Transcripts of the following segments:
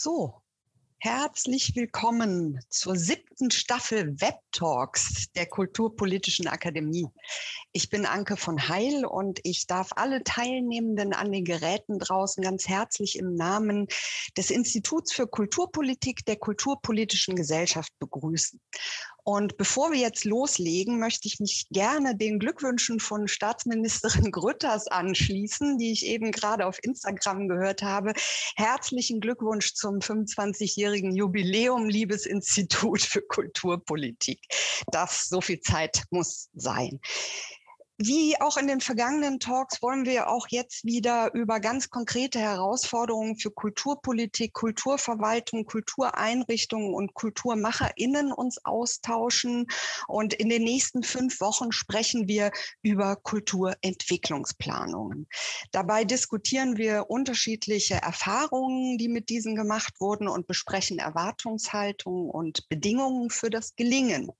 So, herzlich willkommen zur siebten Staffel Web Talks der Kulturpolitischen Akademie. Ich bin Anke von Heil und ich darf alle Teilnehmenden an den Geräten draußen ganz herzlich im Namen des Instituts für Kulturpolitik der Kulturpolitischen Gesellschaft begrüßen. Und bevor wir jetzt loslegen, möchte ich mich gerne den Glückwünschen von Staatsministerin Grütters anschließen, die ich eben gerade auf Instagram gehört habe. Herzlichen Glückwunsch zum 25-jährigen Jubiläum, liebes Institut für Kulturpolitik. Das so viel Zeit muss sein. Wie auch in den vergangenen Talks wollen wir auch jetzt wieder über ganz konkrete Herausforderungen für Kulturpolitik, Kulturverwaltung, Kultureinrichtungen und KulturmacherInnen uns austauschen. Und in den nächsten fünf Wochen sprechen wir über Kulturentwicklungsplanungen. Dabei diskutieren wir unterschiedliche Erfahrungen, die mit diesen gemacht wurden und besprechen Erwartungshaltungen und Bedingungen für das Gelingen.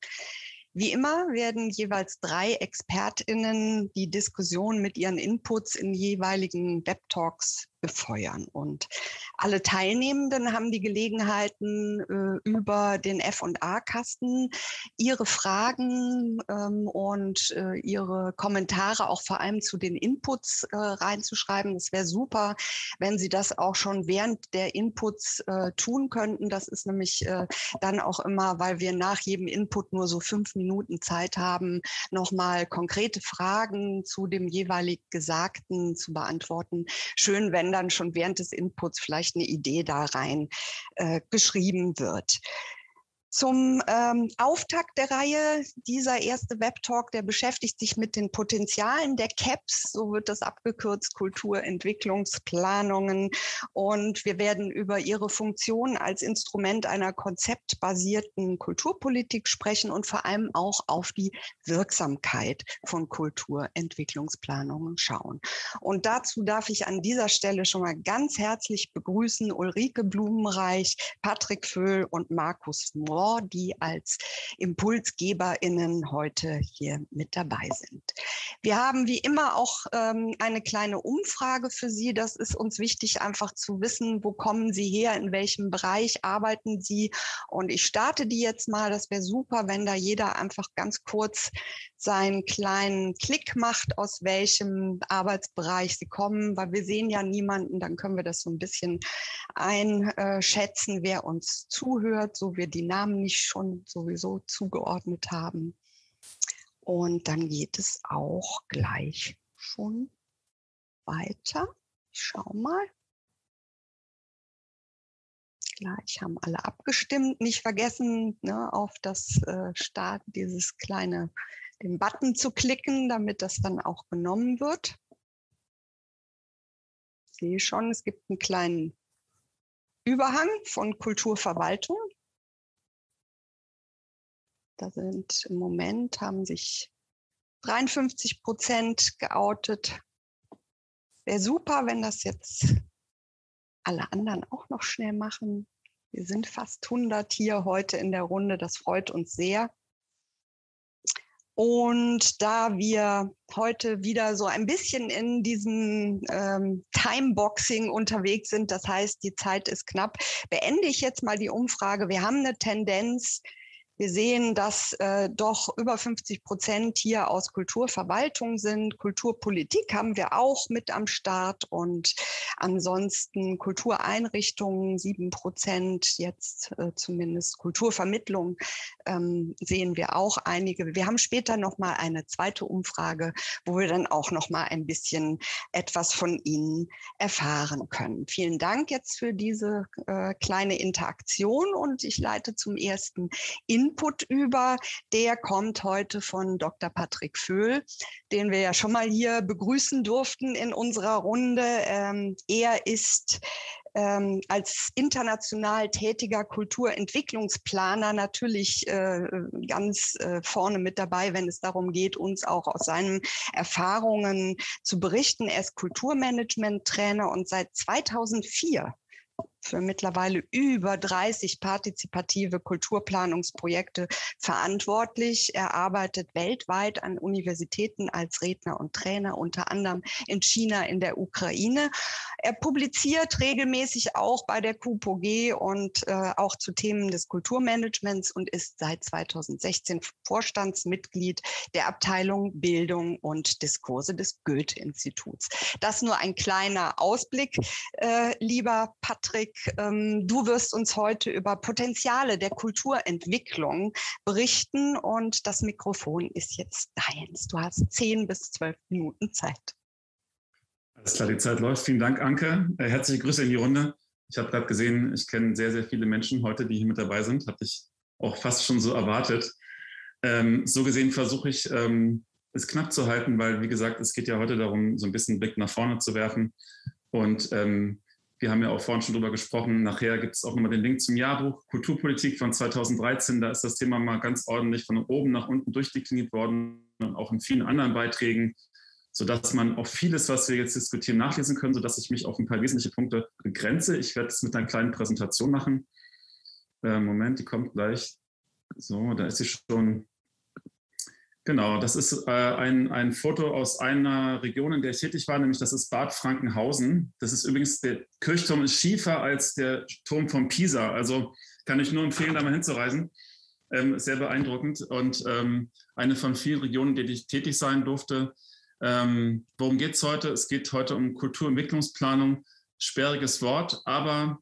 Wie immer werden jeweils drei ExpertInnen die Diskussion mit ihren Inputs in jeweiligen Web-Talks befeuern. Und alle Teilnehmenden haben die Gelegenheiten, äh, über den F&A-Kasten ihre Fragen ähm, und äh, ihre Kommentare auch vor allem zu den Inputs äh, reinzuschreiben. Es wäre super, wenn Sie das auch schon während der Inputs äh, tun könnten. Das ist nämlich äh, dann auch immer, weil wir nach jedem Input nur so fünf Minuten Zeit haben, nochmal konkrete Fragen zu dem jeweilig Gesagten zu beantworten. Schön, wenn wenn dann schon während des Inputs vielleicht eine Idee da rein äh, geschrieben wird. Zum ähm, Auftakt der Reihe, dieser erste Webtalk, der beschäftigt sich mit den Potenzialen der CAPS, so wird das abgekürzt, Kulturentwicklungsplanungen. Und wir werden über ihre Funktion als Instrument einer konzeptbasierten Kulturpolitik sprechen und vor allem auch auf die Wirksamkeit von Kulturentwicklungsplanungen schauen. Und dazu darf ich an dieser Stelle schon mal ganz herzlich begrüßen Ulrike Blumenreich, Patrick Föhl und Markus Mohr Restaurant, die als ImpulsgeberInnen heute hier mit dabei sind. Wir haben wie immer auch ähm, eine kleine Umfrage für Sie. Das ist uns wichtig, einfach zu wissen, wo kommen Sie her, in welchem Bereich arbeiten Sie. Und ich starte die jetzt mal. Das wäre super, wenn da jeder einfach ganz kurz seinen kleinen Klick macht, aus welchem Arbeitsbereich sie kommen, weil wir sehen ja niemanden, dann können wir das so ein bisschen einschätzen, wer uns zuhört, so wir die Namen nicht schon sowieso zugeordnet haben. Und dann geht es auch gleich schon weiter. Ich schau mal. Gleich haben alle abgestimmt. Nicht vergessen, ne, auf das äh, Start dieses kleine den Button zu klicken, damit das dann auch genommen wird. Ich sehe schon, es gibt einen kleinen Überhang von Kulturverwaltung. Da sind im Moment, haben sich 53 Prozent geoutet. Wäre super, wenn das jetzt alle anderen auch noch schnell machen. Wir sind fast 100 hier heute in der Runde. Das freut uns sehr. Und da wir heute wieder so ein bisschen in diesem ähm, Timeboxing unterwegs sind, das heißt, die Zeit ist knapp, beende ich jetzt mal die Umfrage. Wir haben eine Tendenz, wir sehen, dass äh, doch über 50 Prozent hier aus Kulturverwaltung sind. Kulturpolitik haben wir auch mit am Start und ansonsten Kultureinrichtungen sieben Prozent, jetzt äh, zumindest Kulturvermittlung ähm, sehen wir auch einige. Wir haben später noch mal eine zweite Umfrage, wo wir dann auch noch mal ein bisschen etwas von Ihnen erfahren können. Vielen Dank jetzt für diese äh, kleine Interaktion und ich leite zum ersten in Input über. Der kommt heute von Dr. Patrick Föhl, den wir ja schon mal hier begrüßen durften in unserer Runde. Ähm, er ist ähm, als international tätiger Kulturentwicklungsplaner natürlich äh, ganz äh, vorne mit dabei, wenn es darum geht, uns auch aus seinen Erfahrungen zu berichten. Er ist Kulturmanagement-Trainer und seit 2004 für mittlerweile über 30 partizipative Kulturplanungsprojekte verantwortlich. Er arbeitet weltweit an Universitäten als Redner und Trainer, unter anderem in China, in der Ukraine. Er publiziert regelmäßig auch bei der KUPOG und äh, auch zu Themen des Kulturmanagements und ist seit 2016 Vorstandsmitglied der Abteilung Bildung und Diskurse des Goethe-Instituts. Das nur ein kleiner Ausblick, äh, lieber Patrick. Ähm, du wirst uns heute über Potenziale der Kulturentwicklung berichten und das Mikrofon ist jetzt deins. Du hast zehn bis zwölf Minuten Zeit. Alles klar, die Zeit läuft. Vielen Dank, Anke. Äh, herzliche Grüße in die Runde. Ich habe gerade gesehen, ich kenne sehr, sehr viele Menschen heute, die hier mit dabei sind. Habe ich auch fast schon so erwartet. Ähm, so gesehen versuche ich, ähm, es knapp zu halten, weil, wie gesagt, es geht ja heute darum, so ein bisschen Blick nach vorne zu werfen. Und ähm, wir haben ja auch vorhin schon drüber gesprochen. Nachher gibt es auch nochmal den Link zum Jahrbuch Kulturpolitik von 2013. Da ist das Thema mal ganz ordentlich von oben nach unten durchdekliniert worden und auch in vielen anderen Beiträgen, sodass man auch vieles, was wir jetzt diskutieren, nachlesen können, sodass ich mich auf ein paar wesentliche Punkte begrenze. Ich werde es mit einer kleinen Präsentation machen. Äh, Moment, die kommt gleich. So, da ist sie schon. Genau, das ist äh, ein, ein Foto aus einer Region, in der ich tätig war, nämlich das ist Bad Frankenhausen. Das ist übrigens, der Kirchturm ist schiefer als der Turm von Pisa. Also kann ich nur empfehlen, da mal hinzureisen. Ähm, sehr beeindruckend und ähm, eine von vielen Regionen, in der ich tätig sein durfte. Ähm, worum geht es heute? Es geht heute um Kulturentwicklungsplanung. Sperriges Wort, aber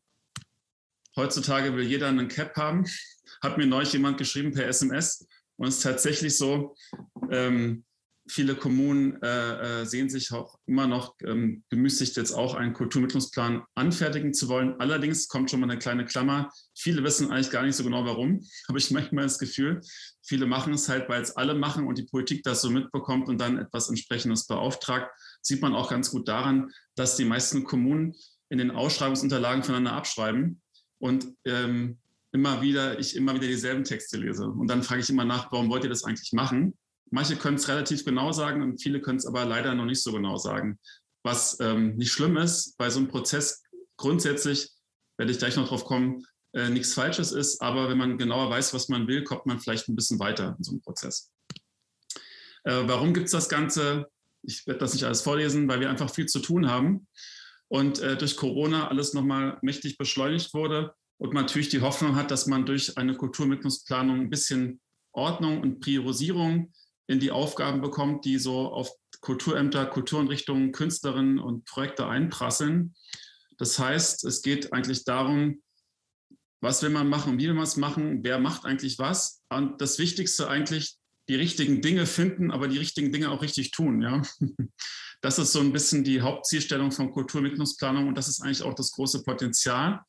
heutzutage will jeder einen Cap haben. Hat mir neulich jemand geschrieben per SMS. Und es ist tatsächlich so, ähm, viele Kommunen äh, äh, sehen sich auch immer noch ähm, bemüßigt, jetzt auch einen Kulturmittlungsplan anfertigen zu wollen. Allerdings kommt schon mal eine kleine Klammer. Viele wissen eigentlich gar nicht so genau, warum. Habe ich manchmal das Gefühl. Viele machen es halt, weil es alle machen und die Politik das so mitbekommt und dann etwas entsprechendes beauftragt. Sieht man auch ganz gut daran, dass die meisten Kommunen in den Ausschreibungsunterlagen voneinander abschreiben und ähm, immer wieder, ich immer wieder dieselben Texte lese. Und dann frage ich immer nach, warum wollt ihr das eigentlich machen? Manche können es relativ genau sagen und viele können es aber leider noch nicht so genau sagen. Was ähm, nicht schlimm ist, bei so einem Prozess grundsätzlich, werde ich gleich noch drauf kommen, äh, nichts Falsches ist, aber wenn man genauer weiß, was man will, kommt man vielleicht ein bisschen weiter in so einem Prozess. Äh, warum gibt es das Ganze? Ich werde das nicht alles vorlesen, weil wir einfach viel zu tun haben und äh, durch Corona alles nochmal mächtig beschleunigt wurde und man natürlich die Hoffnung hat, dass man durch eine Kulturmittlungsplanung ein bisschen Ordnung und Priorisierung in die Aufgaben bekommt, die so auf Kulturämter, Kultureinrichtungen, Künstlerinnen und Projekte einprasseln. Das heißt, es geht eigentlich darum, was will man machen, wie will man es machen, wer macht eigentlich was. Und das Wichtigste eigentlich, die richtigen Dinge finden, aber die richtigen Dinge auch richtig tun. Ja? Das ist so ein bisschen die Hauptzielstellung von Kulturmittlungsplanung und das ist eigentlich auch das große Potenzial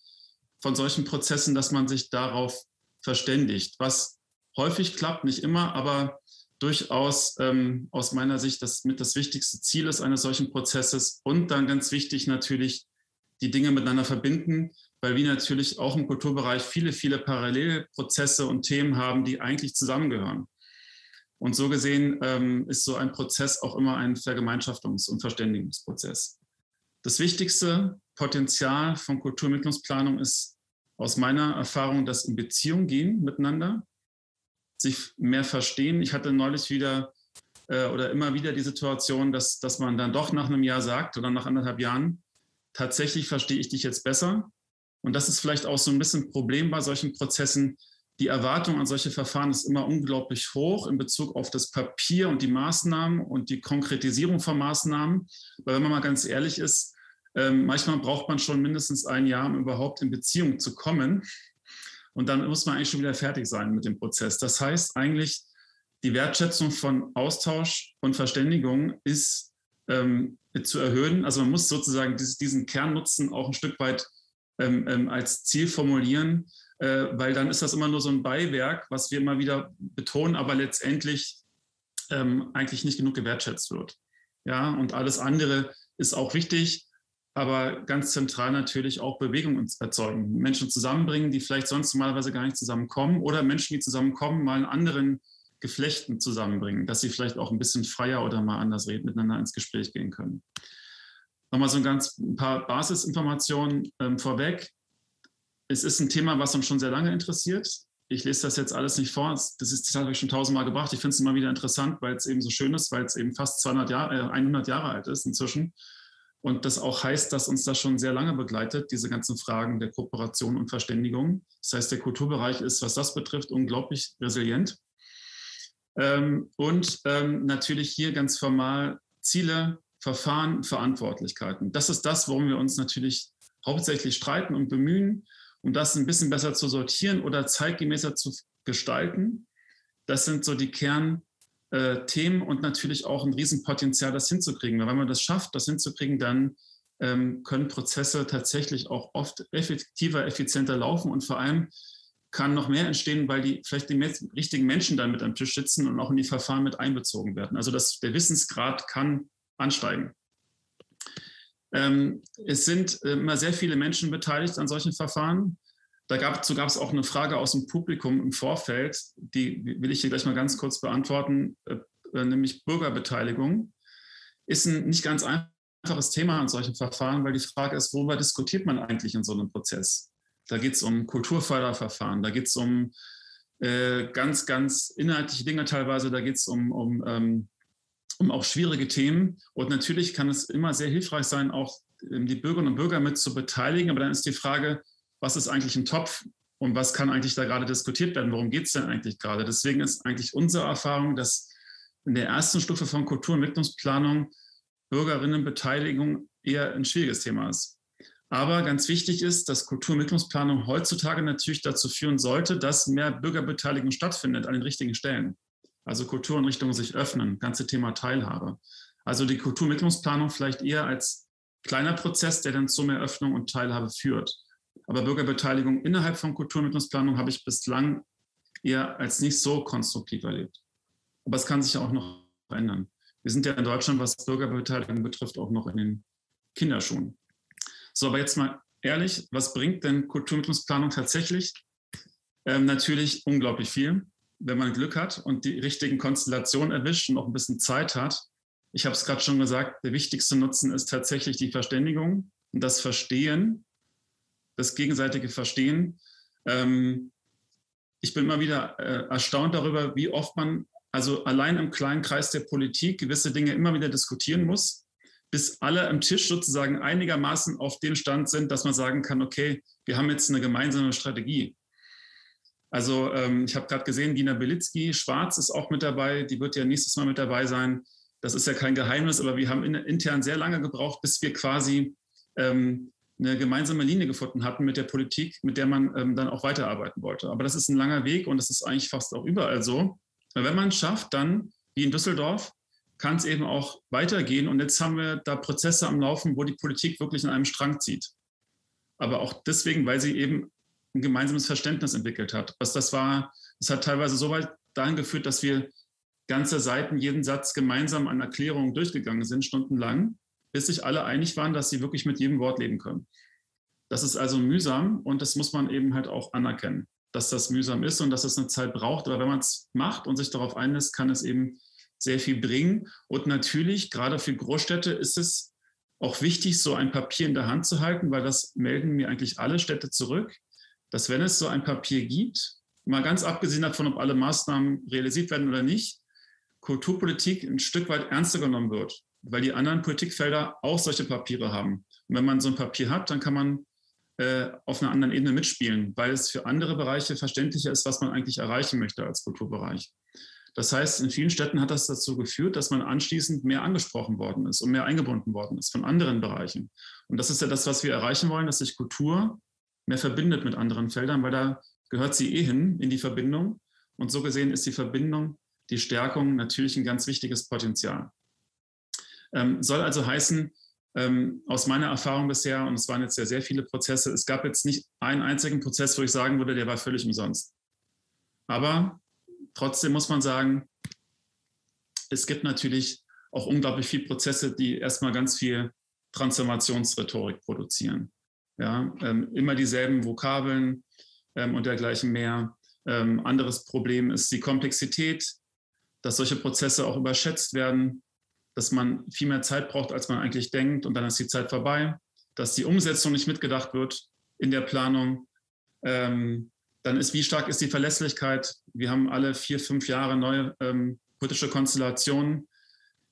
von solchen Prozessen, dass man sich darauf verständigt, was häufig klappt, nicht immer, aber durchaus ähm, aus meiner Sicht das mit das wichtigste Ziel ist eines solchen Prozesses und dann ganz wichtig natürlich die Dinge miteinander verbinden, weil wir natürlich auch im Kulturbereich viele, viele Parallelprozesse und Themen haben, die eigentlich zusammengehören. Und so gesehen ähm, ist so ein Prozess auch immer ein Vergemeinschaftungs- und Verständigungsprozess. Das wichtigste Potenzial von Kulturmittlungsplanung ist aus meiner Erfahrung das in Beziehung gehen miteinander, sich mehr verstehen. Ich hatte neulich wieder äh, oder immer wieder die Situation, dass, dass man dann doch nach einem Jahr sagt oder nach anderthalb Jahren, tatsächlich verstehe ich dich jetzt besser. Und das ist vielleicht auch so ein bisschen ein Problem bei solchen Prozessen, die Erwartung an solche Verfahren ist immer unglaublich hoch in Bezug auf das Papier und die Maßnahmen und die Konkretisierung von Maßnahmen. Weil wenn man mal ganz ehrlich ist, ähm, manchmal braucht man schon mindestens ein Jahr, um überhaupt in Beziehung zu kommen. Und dann muss man eigentlich schon wieder fertig sein mit dem Prozess. Das heißt eigentlich, die Wertschätzung von Austausch und Verständigung ist ähm, zu erhöhen. Also man muss sozusagen diesen Kernnutzen auch ein Stück weit ähm, ähm, als Ziel formulieren äh, weil dann ist das immer nur so ein Beiwerk, was wir immer wieder betonen, aber letztendlich ähm, eigentlich nicht genug gewertschätzt wird. Ja, und alles andere ist auch wichtig, aber ganz zentral natürlich auch Bewegung erzeugen. Menschen zusammenbringen, die vielleicht sonst normalerweise gar nicht zusammenkommen oder Menschen, die zusammenkommen, mal in anderen Geflechten zusammenbringen, dass sie vielleicht auch ein bisschen freier oder mal anders reden, miteinander ins Gespräch gehen können. Nochmal so ein ganz ein paar Basisinformationen ähm, vorweg. es ist ein Thema, was uns schon sehr lange interessiert. Ich lese das jetzt alles nicht vor. Das ist Zitat habe ich schon tausendmal gebracht. Ich finde es immer wieder interessant, weil es eben so schön ist, weil es eben fast 200 Jahre, äh, 100 Jahre alt ist inzwischen. Und das auch heißt, dass uns das schon sehr lange begleitet, diese ganzen Fragen der Kooperation und Verständigung. Das heißt, der Kulturbereich ist, was das betrifft, unglaublich resilient. Ähm, und ähm, natürlich hier ganz formal Ziele, Verfahren, Verantwortlichkeiten. Das ist das, worum wir uns natürlich hauptsächlich streiten und bemühen, um das ein bisschen besser zu sortieren oder zeitgemäßer zu gestalten. Das sind so die Kernthemen äh, und natürlich auch ein Riesenpotenzial, das hinzukriegen. Weil wenn man das schafft, das hinzukriegen, dann ähm, können Prozesse tatsächlich auch oft effektiver, effizienter laufen und vor allem kann noch mehr entstehen, weil die vielleicht die richtigen Menschen dann mit am Tisch sitzen und auch in die Verfahren mit einbezogen werden. Also das, der Wissensgrad kann ansteigen. Ähm, es sind äh, immer sehr viele Menschen beteiligt an solchen Verfahren. Dazu gab es auch eine Frage aus dem Publikum im Vorfeld, die will ich hier gleich mal ganz kurz beantworten, äh, nämlich Bürgerbeteiligung. Ist ein nicht ganz einfaches Thema an solchen Verfahren, weil die Frage ist, worüber diskutiert man eigentlich in so einem Prozess? Da geht es um Kulturförderverfahren, da geht es um äh, ganz, ganz inhaltliche Dinge teilweise, da geht es um, um ähm, um auch schwierige Themen. Und natürlich kann es immer sehr hilfreich sein, auch ähm, die Bürgerinnen und Bürger mit zu beteiligen. Aber dann ist die Frage, was ist eigentlich ein Topf und was kann eigentlich da gerade diskutiert werden? Worum geht es denn eigentlich gerade? Deswegen ist eigentlich unsere Erfahrung, dass in der ersten Stufe von Kultur- und Entwicklungsplanung Bürgerinnenbeteiligung eher ein schwieriges Thema ist. Aber ganz wichtig ist, dass Kultur- und Entwicklungsplanung heutzutage natürlich dazu führen sollte, dass mehr Bürgerbeteiligung stattfindet an den richtigen Stellen also Kultureinrichtungen sich öffnen, ganze Thema Teilhabe. Also die Kulturmittlungsplanung vielleicht eher als kleiner Prozess, der dann zu mehr Öffnung und Teilhabe führt. Aber Bürgerbeteiligung innerhalb von Kulturmittlungsplanung habe ich bislang eher als nicht so konstruktiv erlebt. Aber es kann sich ja auch noch verändern. Wir sind ja in Deutschland, was Bürgerbeteiligung betrifft, auch noch in den Kinderschuhen. So, aber jetzt mal ehrlich, was bringt denn Kulturmittlungsplanung tatsächlich? Ähm, natürlich unglaublich viel wenn man Glück hat und die richtigen Konstellationen erwischt und noch ein bisschen Zeit hat. Ich habe es gerade schon gesagt, der wichtigste Nutzen ist tatsächlich die Verständigung und das Verstehen, das gegenseitige Verstehen. Ähm, ich bin immer wieder äh, erstaunt darüber, wie oft man also allein im kleinen Kreis der Politik gewisse Dinge immer wieder diskutieren muss, bis alle am Tisch sozusagen einigermaßen auf dem Stand sind, dass man sagen kann, okay, wir haben jetzt eine gemeinsame Strategie. Also ähm, ich habe gerade gesehen, Dina Belitzky, Schwarz ist auch mit dabei, die wird ja nächstes Mal mit dabei sein. Das ist ja kein Geheimnis, aber wir haben in, intern sehr lange gebraucht, bis wir quasi ähm, eine gemeinsame Linie gefunden hatten mit der Politik, mit der man ähm, dann auch weiterarbeiten wollte. Aber das ist ein langer Weg und das ist eigentlich fast auch überall so. Weil wenn man es schafft, dann, wie in Düsseldorf, kann es eben auch weitergehen. Und jetzt haben wir da Prozesse am Laufen, wo die Politik wirklich in einem Strang zieht. Aber auch deswegen, weil sie eben ein gemeinsames Verständnis entwickelt hat. Was das war, es hat teilweise so weit dahin geführt, dass wir ganze Seiten, jeden Satz gemeinsam an Erklärungen durchgegangen sind, stundenlang, bis sich alle einig waren, dass sie wirklich mit jedem Wort leben können. Das ist also mühsam und das muss man eben halt auch anerkennen, dass das mühsam ist und dass es eine Zeit braucht. Aber wenn man es macht und sich darauf einlässt, kann es eben sehr viel bringen. Und natürlich, gerade für Großstädte, ist es auch wichtig, so ein Papier in der Hand zu halten, weil das melden mir eigentlich alle Städte zurück dass wenn es so ein Papier gibt, mal ganz abgesehen davon, ob alle Maßnahmen realisiert werden oder nicht, Kulturpolitik ein Stück weit ernster genommen wird, weil die anderen Politikfelder auch solche Papiere haben. Und wenn man so ein Papier hat, dann kann man äh, auf einer anderen Ebene mitspielen, weil es für andere Bereiche verständlicher ist, was man eigentlich erreichen möchte als Kulturbereich. Das heißt, in vielen Städten hat das dazu geführt, dass man anschließend mehr angesprochen worden ist und mehr eingebunden worden ist von anderen Bereichen. Und das ist ja das, was wir erreichen wollen, dass sich Kultur mehr verbindet mit anderen Feldern, weil da gehört sie eh hin in die Verbindung. Und so gesehen ist die Verbindung, die Stärkung natürlich ein ganz wichtiges Potenzial. Ähm, soll also heißen, ähm, aus meiner Erfahrung bisher, und es waren jetzt ja sehr viele Prozesse, es gab jetzt nicht einen einzigen Prozess, wo ich sagen würde, der war völlig umsonst. Aber trotzdem muss man sagen, es gibt natürlich auch unglaublich viele Prozesse, die erstmal ganz viel Transformationsrhetorik produzieren. Ja, ähm, immer dieselben Vokabeln ähm, und dergleichen mehr. Ähm, anderes Problem ist die Komplexität, dass solche Prozesse auch überschätzt werden, dass man viel mehr Zeit braucht, als man eigentlich denkt und dann ist die Zeit vorbei, dass die Umsetzung nicht mitgedacht wird in der Planung, Ähm, dann ist, wie stark ist die Verlässlichkeit? Wir haben alle vier, fünf Jahre neue ähm, politische Konstellationen.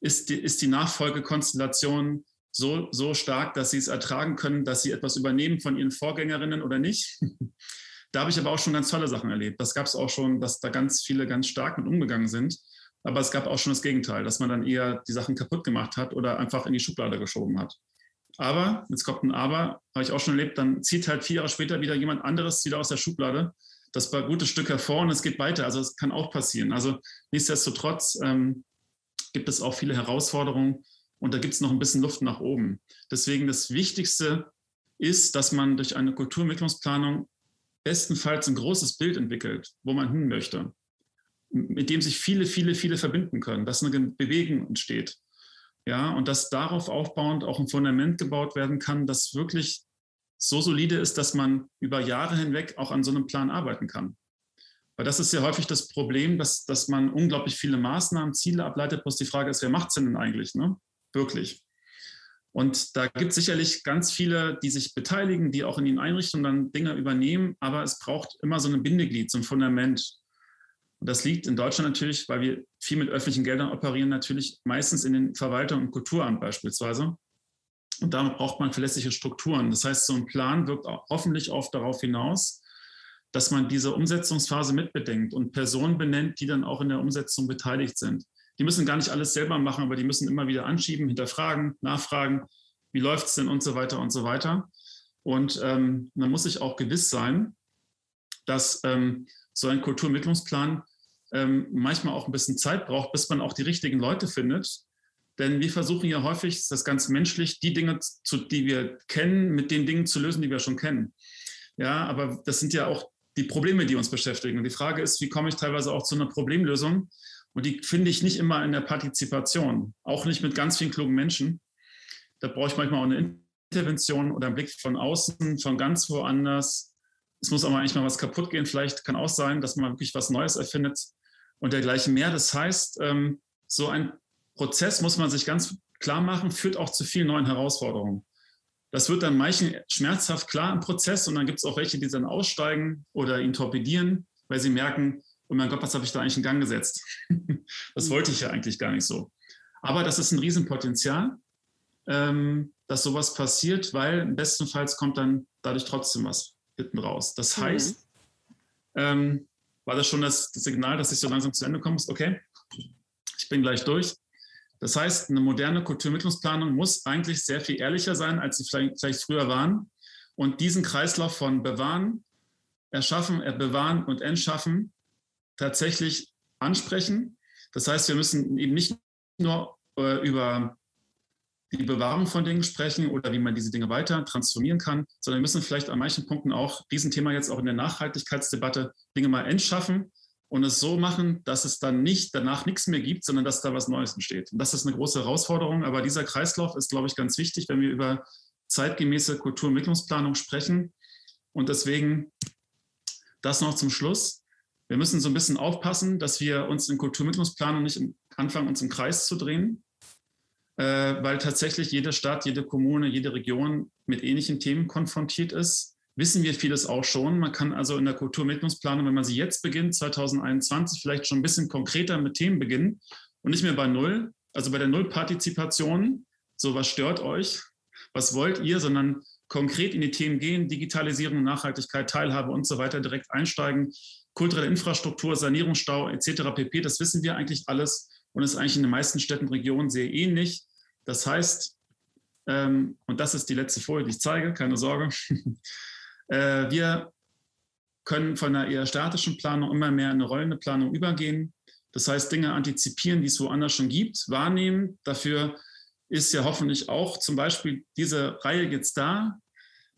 Ist die, ist die Nachfolgekonstellation so, so stark, dass sie es ertragen können, dass sie etwas übernehmen von ihren Vorgängerinnen oder nicht? da habe ich aber auch schon ganz tolle Sachen erlebt. Das gab es auch schon, dass da ganz viele ganz stark mit umgegangen sind. Aber es gab auch schon das Gegenteil, dass man dann eher die Sachen kaputt gemacht hat oder einfach in die Schublade geschoben hat. Aber, jetzt kommt ein Aber, habe ich auch schon erlebt, dann zieht halt vier Jahre später wieder jemand anderes wieder aus der Schublade. Das war ein gutes Stück hervor und es geht weiter. Also es kann auch passieren. Also nichtsdestotrotz ähm, gibt es auch viele Herausforderungen und da gibt es noch ein bisschen Luft nach oben. Deswegen das Wichtigste ist, dass man durch eine Kulturentwicklungsplanung bestenfalls ein großes Bild entwickelt, wo man hin möchte mit dem sich viele, viele, viele verbinden können, dass eine Bewegung entsteht. Ja, und dass darauf aufbauend auch ein Fundament gebaut werden kann, das wirklich so solide ist, dass man über Jahre hinweg auch an so einem Plan arbeiten kann. Weil das ist ja häufig das Problem, dass, dass man unglaublich viele Maßnahmen, Ziele ableitet, bloß die Frage ist, wer macht es denn eigentlich, ne? Wirklich. Und da gibt es sicherlich ganz viele, die sich beteiligen, die auch in den Einrichtungen dann Dinge übernehmen, aber es braucht immer so ein Bindeglied, so ein Fundament. Das liegt in Deutschland natürlich, weil wir viel mit öffentlichen Geldern operieren, natürlich meistens in den Verwaltung und Kulturamt beispielsweise. Und damit braucht man verlässliche Strukturen. Das heißt, so ein Plan wirkt hoffentlich oft darauf hinaus, dass man diese Umsetzungsphase mitbedenkt und Personen benennt, die dann auch in der Umsetzung beteiligt sind. Die müssen gar nicht alles selber machen, aber die müssen immer wieder anschieben, hinterfragen, nachfragen, wie läuft es denn und so weiter und so weiter. Und ähm, man muss sich auch gewiss sein, dass ähm, so ein Kulturentwicklungsplan ähm, manchmal auch ein bisschen Zeit braucht, bis man auch die richtigen Leute findet. Denn wir versuchen ja häufig, das ganz menschlich, die Dinge, zu, die wir kennen, mit den Dingen zu lösen, die wir schon kennen. Ja, aber das sind ja auch die Probleme, die uns beschäftigen. Und die Frage ist, wie komme ich teilweise auch zu einer Problemlösung? Und die finde ich nicht immer in der Partizipation, auch nicht mit ganz vielen klugen Menschen. Da brauche ich manchmal auch eine Intervention oder einen Blick von außen, von ganz woanders es muss mal eigentlich mal was kaputt gehen. Vielleicht kann auch sein, dass man wirklich was Neues erfindet und dergleichen mehr. Das heißt, ähm, so ein Prozess muss man sich ganz klar machen, führt auch zu vielen neuen Herausforderungen. Das wird dann manchen schmerzhaft klar im Prozess und dann gibt es auch welche, die dann aussteigen oder ihn torpedieren, weil sie merken, oh mein Gott, was habe ich da eigentlich in Gang gesetzt? das wollte ich ja eigentlich gar nicht so. Aber das ist ein Riesenpotenzial, ähm, dass sowas passiert, weil bestenfalls kommt dann dadurch trotzdem was hinten raus. Das mhm. heißt, mhm. ähm, war das schon das, das, Signal, dass ich so langsam zu Ende komme? Okay, ich bin gleich durch. Das heißt, eine moderne Kulturmittlungsplanung muss eigentlich sehr viel ehrlicher sein, als sie vielleicht, vielleicht früher waren. Und diesen Kreislauf von bewahren, erschaffen, bewahren und entschaffen tatsächlich ansprechen. Das heißt, wir müssen eben nicht nur äh, über die Bewahrung von Dingen sprechen oder wie man diese Dinge weiter transformieren kann, sondern wir müssen vielleicht an manchen Punkten auch diesen Thema jetzt auch in der Nachhaltigkeitsdebatte Dinge mal entschaffen und es so machen, dass es dann nicht danach nichts mehr gibt, sondern dass da was Neues entsteht. Und das ist eine große Herausforderung, aber dieser Kreislauf ist, glaube ich, ganz wichtig, wenn wir über zeitgemäße Kulturentwicklungsplanung sprechen. Und deswegen das noch zum Schluss. Wir müssen so ein bisschen aufpassen, dass wir uns in Kulturmittlungsplanung nicht anfangen, uns im Kreis zu drehen, weil tatsächlich jede Stadt, jede Kommune, jede Region mit ähnlichen Themen konfrontiert ist. Wissen wir vieles auch schon. Man kann also in der Kulturmittlungsplanung, wenn man sie jetzt beginnt, 2021, vielleicht schon ein bisschen konkreter mit Themen beginnen und nicht mehr bei Null, also bei der Nullpartizipation, so was stört euch, was wollt ihr, sondern konkret in die Themen gehen, Digitalisierung, Nachhaltigkeit, Teilhabe und so weiter direkt einsteigen, kulturelle Infrastruktur, Sanierungsstau etc. pp. Das wissen wir eigentlich alles und ist eigentlich in den meisten Städten und Regionen sehr ähnlich. Das heißt, ähm, und das ist die letzte Folie, die ich zeige, keine Sorge, äh, wir können von einer eher statischen Planung immer mehr in eine rollende Planung übergehen. Das heißt, Dinge antizipieren, die es woanders schon gibt, wahrnehmen. Dafür ist ja hoffentlich auch zum Beispiel diese Reihe jetzt da,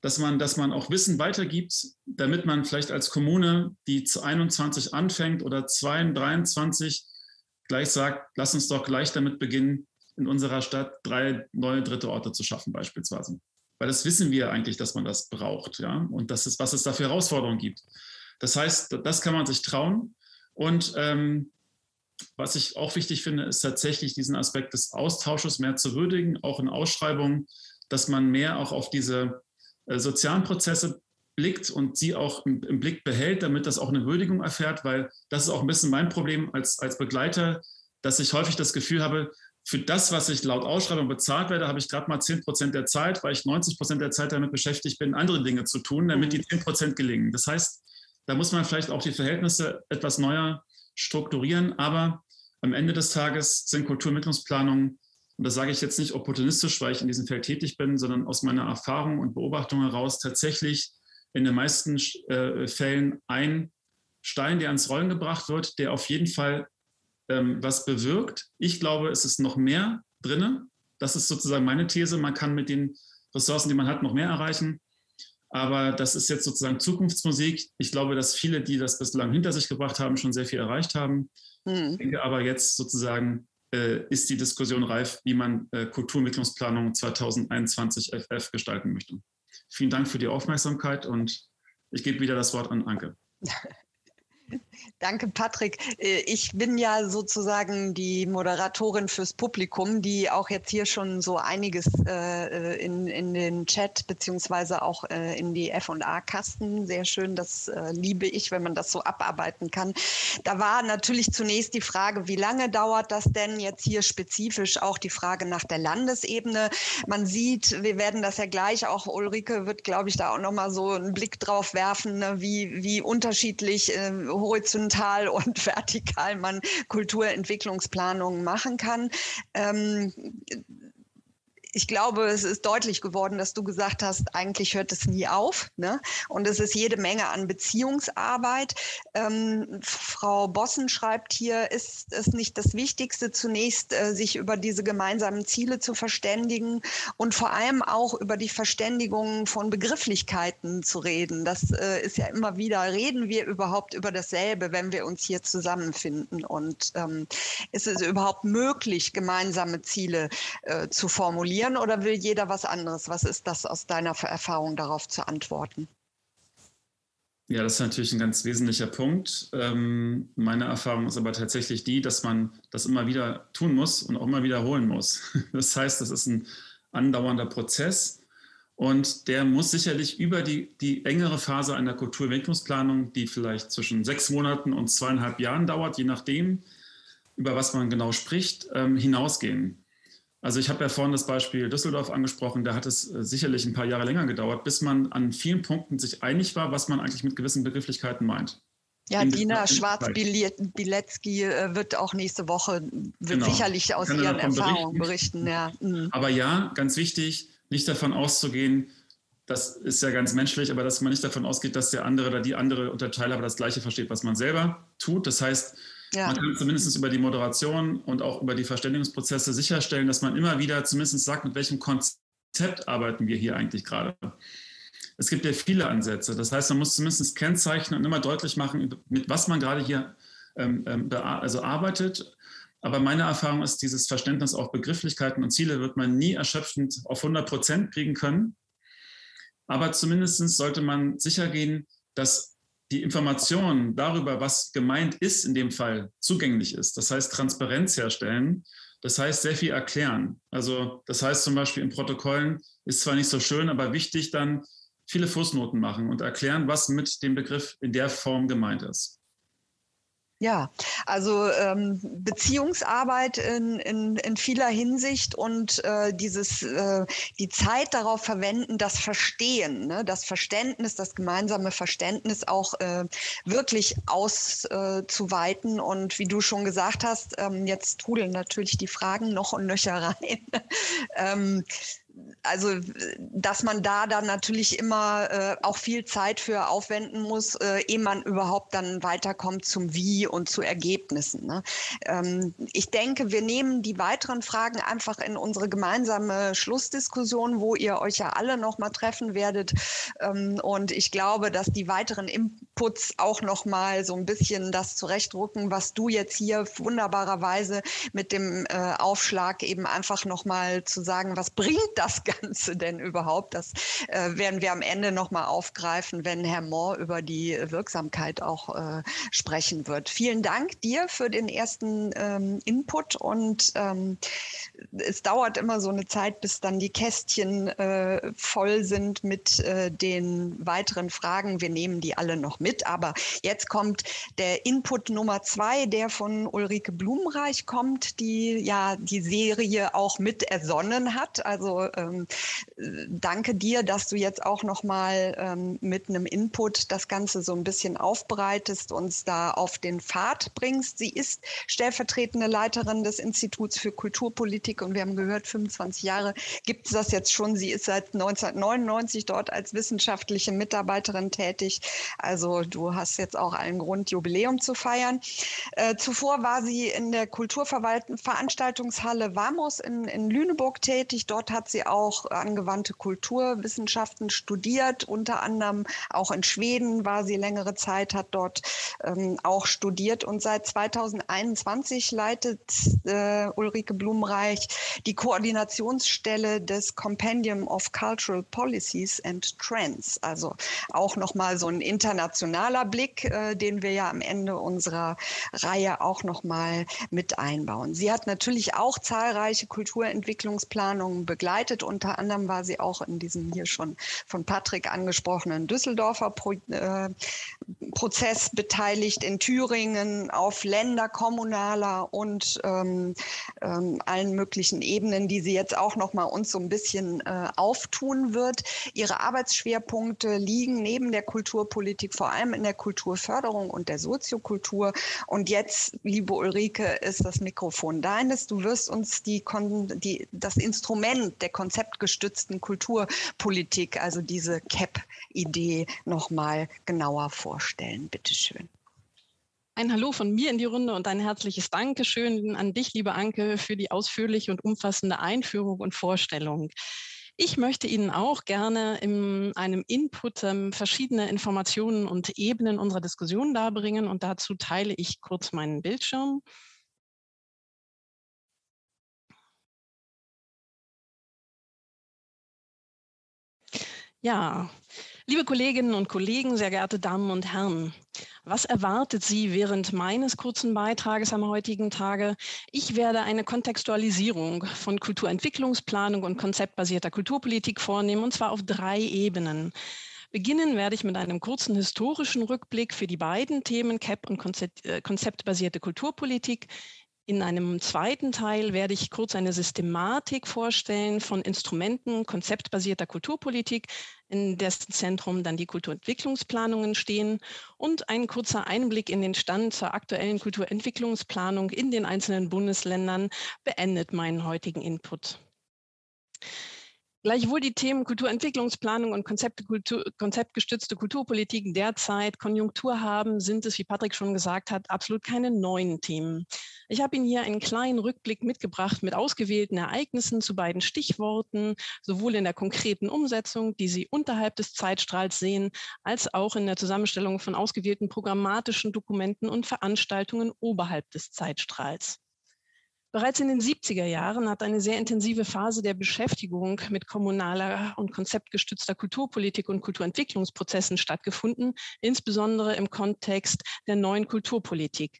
dass man, dass man auch Wissen weitergibt, damit man vielleicht als Kommune, die zu 21 anfängt oder 22, gleich sagt, lass uns doch gleich damit beginnen, in unserer Stadt drei neue dritte Orte zu schaffen beispielsweise. Weil das wissen wir eigentlich, dass man das braucht, ja, und das ist, was es da für Herausforderungen gibt. Das heißt, das kann man sich trauen. Und ähm, was ich auch wichtig finde, ist tatsächlich diesen Aspekt des Austausches mehr zu würdigen, auch in Ausschreibungen, dass man mehr auch auf diese äh, sozialen Prozesse blickt und sie auch im, im, Blick behält, damit das auch eine Würdigung erfährt, weil das ist auch ein bisschen mein Problem als, als Begleiter, dass ich häufig das Gefühl habe, für das, was ich laut Ausschreibung bezahlt werde, habe ich gerade mal 10 Prozent der Zeit, weil ich 90 Prozent der Zeit damit beschäftigt bin, andere Dinge zu tun, damit die 10 Prozent gelingen. Das heißt, da muss man vielleicht auch die Verhältnisse etwas neuer strukturieren, aber am Ende des Tages sind Kulturmittlungsplanungen, und das sage ich jetzt nicht opportunistisch, weil ich in diesem Feld tätig bin, sondern aus meiner Erfahrung und Beobachtung heraus tatsächlich in den meisten äh, Fällen ein Stein, der ans Rollen gebracht wird, der auf jeden Fall ähm, was bewirkt. Ich glaube, es ist noch mehr drin. Das ist sozusagen meine These. Man kann mit den Ressourcen, die man hat, noch mehr erreichen. Aber das ist jetzt sozusagen Zukunftsmusik. Ich glaube, dass viele, die das bislang hinter sich gebracht haben, schon sehr viel erreicht haben. Mhm. Ich denke aber jetzt sozusagen äh, ist die Diskussion reif, wie man äh, Kulturentwicklungsplanung 2021 FF gestalten möchte. Vielen Dank für die Aufmerksamkeit und ich gebe wieder das Wort an Anke. Danke, Patrick. Äh, ich bin ja sozusagen die Moderatorin fürs Publikum, die auch jetzt hier schon so einiges äh, in, in den Chat beziehungsweise auch äh, in die F&A-Kasten. Sehr schön, das liebe ich, wenn man das so abarbeiten kann. Da war natürlich zunächst die Frage, wie lange dauert das denn jetzt hier spezifisch auch die Frage nach der Landesebene. Man sieht, wir werden das ja gleich, auch Ulrike wird, glaube ich, da auch nochmal so einen Blick drauf werfen, ne, wie, wie unterschiedlich horizontal und vertikal man Kulturentwicklungsplanungen machen kann. Ähm, ich glaube, es ist deutlich geworden, dass du gesagt hast, eigentlich hört es nie auf. Ne? Und es ist jede Menge an Beziehungsarbeit. Ähm, Frau Bossen schreibt hier, ist es nicht das Wichtigste, zunächst äh, sich über diese gemeinsamen Ziele zu verständigen und vor allem auch über die Verständigung von Begrifflichkeiten zu reden. Das äh, ist ja immer wieder, reden wir überhaupt über dasselbe, wenn wir uns hier zusammenfinden? Und ähm, ist es überhaupt möglich, gemeinsame Ziele äh, zu formulieren? Formulieren oder will jeder was anderes? Was ist das aus deiner Erfahrung darauf zu antworten? Ja, das ist natürlich ein ganz wesentlicher Punkt. Ähm, meine Erfahrung ist aber tatsächlich die, dass man das immer wieder tun muss und auch immer wiederholen muss. Das heißt, das ist ein andauernder Prozess und der muss sicherlich über die, die engere Phase einer Kulturentwicklungsplanung, die vielleicht zwischen sechs Monaten und zweieinhalb Jahren dauert, je nachdem, über was man genau spricht, ähm, hinausgehen. Also ich habe ja vorhin das Beispiel Düsseldorf angesprochen, da hat es äh, sicherlich ein paar Jahre länger gedauert, bis man an vielen Punkten sich einig war, was man eigentlich mit gewissen Begrifflichkeiten meint. Ja, in Dina Schwarz-Bilecki äh, wird auch nächste Woche wird genau. sicherlich aus ihren Erfahrungen berichten. berichten. Ja. Mhm. Aber ja, ganz wichtig, nicht davon auszugehen, das ist ja ganz menschlich, aber dass man nicht davon ausgeht, dass der andere oder die andere Unterteiler das Gleiche versteht, was man selber tut. Das heißt, ja. Man kann zumindest über die Moderation und auch über die Verständigungsprozesse sicherstellen, dass man immer wieder zumindest sagt, mit welchem Konzept arbeiten wir hier eigentlich gerade. Es gibt ja viele Ansätze. Das heißt, man muss zumindest kennzeichnen und immer deutlich machen, mit was man gerade hier ähm, ähm also arbeitet. Aber meine Erfahrung ist, dieses Verständnis auf Begrifflichkeiten und Ziele wird man nie erschöpfend auf 100 Prozent kriegen können. Aber zumindest sollte man sicher gehen, dass die Information darüber, was gemeint ist, in dem Fall zugänglich ist. Das heißt, Transparenz herstellen. Das heißt, sehr viel erklären. Also, das heißt zum Beispiel in Protokollen ist zwar nicht so schön, aber wichtig dann viele Fußnoten machen und erklären, was mit dem Begriff in der Form gemeint ist. Ja, also ähm, Beziehungsarbeit in, in, in vieler Hinsicht und äh, dieses äh, die Zeit darauf verwenden, das Verstehen, ne, das Verständnis, das gemeinsame Verständnis auch äh, wirklich auszuweiten. und wie du schon gesagt hast, ähm, jetzt trudeln natürlich die Fragen noch und nöcher rein. ähm, also dass man da dann natürlich immer äh, auch viel Zeit für aufwenden muss, äh, ehe man überhaupt dann weiterkommt zum Wie und zu Ergebnissen. Ne? Ähm, ich denke, wir nehmen die weiteren Fragen einfach in unsere gemeinsame Schlussdiskussion, wo ihr euch ja alle noch mal treffen werdet. Ähm, und ich glaube, dass die weiteren Inputs auch noch mal so ein bisschen das zurechtrücken, was du jetzt hier wunderbarerweise mit dem äh, Aufschlag eben einfach noch mal zu sagen, was bringt das das Ganze denn überhaupt? Das äh, werden wir am Ende nochmal aufgreifen, wenn Herr Mohr über die Wirksamkeit auch äh, sprechen wird. Vielen Dank dir für den ersten ähm, Input und ähm, es dauert immer so eine Zeit, bis dann die Kästchen äh, voll sind mit äh, den weiteren Fragen. Wir nehmen die alle noch mit. Aber jetzt kommt der Input Nummer zwei, der von Ulrike Blumenreich kommt, die ja die Serie auch mit ersonnen hat. Also ähm, danke dir, dass du jetzt auch noch mal ähm, mit einem Input das Ganze so ein bisschen aufbereitest, uns da auf den Pfad bringst. Sie ist stellvertretende Leiterin des Instituts für Kulturpolitik und wir haben gehört, 25 Jahre gibt es das jetzt schon. Sie ist seit 1999 dort als wissenschaftliche Mitarbeiterin tätig. Also du hast jetzt auch allen Grund, Jubiläum zu feiern. Äh, zuvor war sie in der Kulturveranstaltungshalle Vamos in, in Lüneburg tätig. Dort hat sie auch angewandte Kulturwissenschaften studiert. Unter anderem auch in Schweden war sie längere Zeit, hat dort ähm, auch studiert und seit 2021 leitet äh, Ulrike Blumenreich die Koordinationsstelle des Compendium of Cultural Policies and Trends. Also auch nochmal so ein internationaler Blick, äh, den wir ja am Ende unserer Reihe auch nochmal mit einbauen. Sie hat natürlich auch zahlreiche Kulturentwicklungsplanungen begleitet. Unter anderem war sie auch in diesem hier schon von Patrick angesprochenen Düsseldorfer Pro, äh, Prozess beteiligt, in Thüringen auf Länder, kommunaler und ähm, ähm, allen möglichen Ebenen, die sie jetzt auch noch mal uns so ein bisschen äh, auftun wird. Ihre Arbeitsschwerpunkte liegen neben der Kulturpolitik vor allem in der Kulturförderung und der Soziokultur. Und jetzt, liebe Ulrike, ist das Mikrofon deines. Du wirst uns die, die, das Instrument der konzeptgestützten Kulturpolitik, also diese CAP-Idee, noch mal genauer vorstellen. Bitte schön. Ein Hallo von mir in die Runde und ein herzliches Dankeschön an dich, liebe Anke, für die ausführliche und umfassende Einführung und Vorstellung. Ich möchte Ihnen auch gerne in einem Input ähm, verschiedene Informationen und Ebenen unserer Diskussion darbringen und dazu teile ich kurz meinen Bildschirm. Ja, liebe Kolleginnen und Kollegen, sehr geehrte Damen und Herren, was erwartet Sie während meines kurzen Beitrages am heutigen Tage? Ich werde eine Kontextualisierung von Kulturentwicklungsplanung und konzeptbasierter Kulturpolitik vornehmen, und zwar auf drei Ebenen. Beginnen werde ich mit einem kurzen historischen Rückblick für die beiden Themen CAP und äh, konzeptbasierte Kulturpolitik. In einem zweiten Teil werde ich kurz eine Systematik vorstellen von Instrumenten konzeptbasierter Kulturpolitik, in dessen Zentrum dann die Kulturentwicklungsplanungen stehen und ein kurzer Einblick in den Stand zur aktuellen Kulturentwicklungsplanung in den einzelnen Bundesländern beendet meinen heutigen Input. Gleichwohl die Themen Kulturentwicklungsplanung und Konzepte, Kultur, konzeptgestützte Kulturpolitik derzeit Konjunktur haben, sind es, wie Patrick schon gesagt hat, absolut keine neuen Themen. Ich habe Ihnen hier einen kleinen Rückblick mitgebracht mit ausgewählten Ereignissen zu beiden Stichworten, sowohl in der konkreten Umsetzung, die Sie unterhalb des Zeitstrahls sehen, als auch in der Zusammenstellung von ausgewählten programmatischen Dokumenten und Veranstaltungen oberhalb des Zeitstrahls. Bereits in den 70er Jahren hat eine sehr intensive Phase der Beschäftigung mit kommunaler und konzeptgestützter Kulturpolitik und Kulturentwicklungsprozessen stattgefunden, insbesondere im Kontext der neuen Kulturpolitik.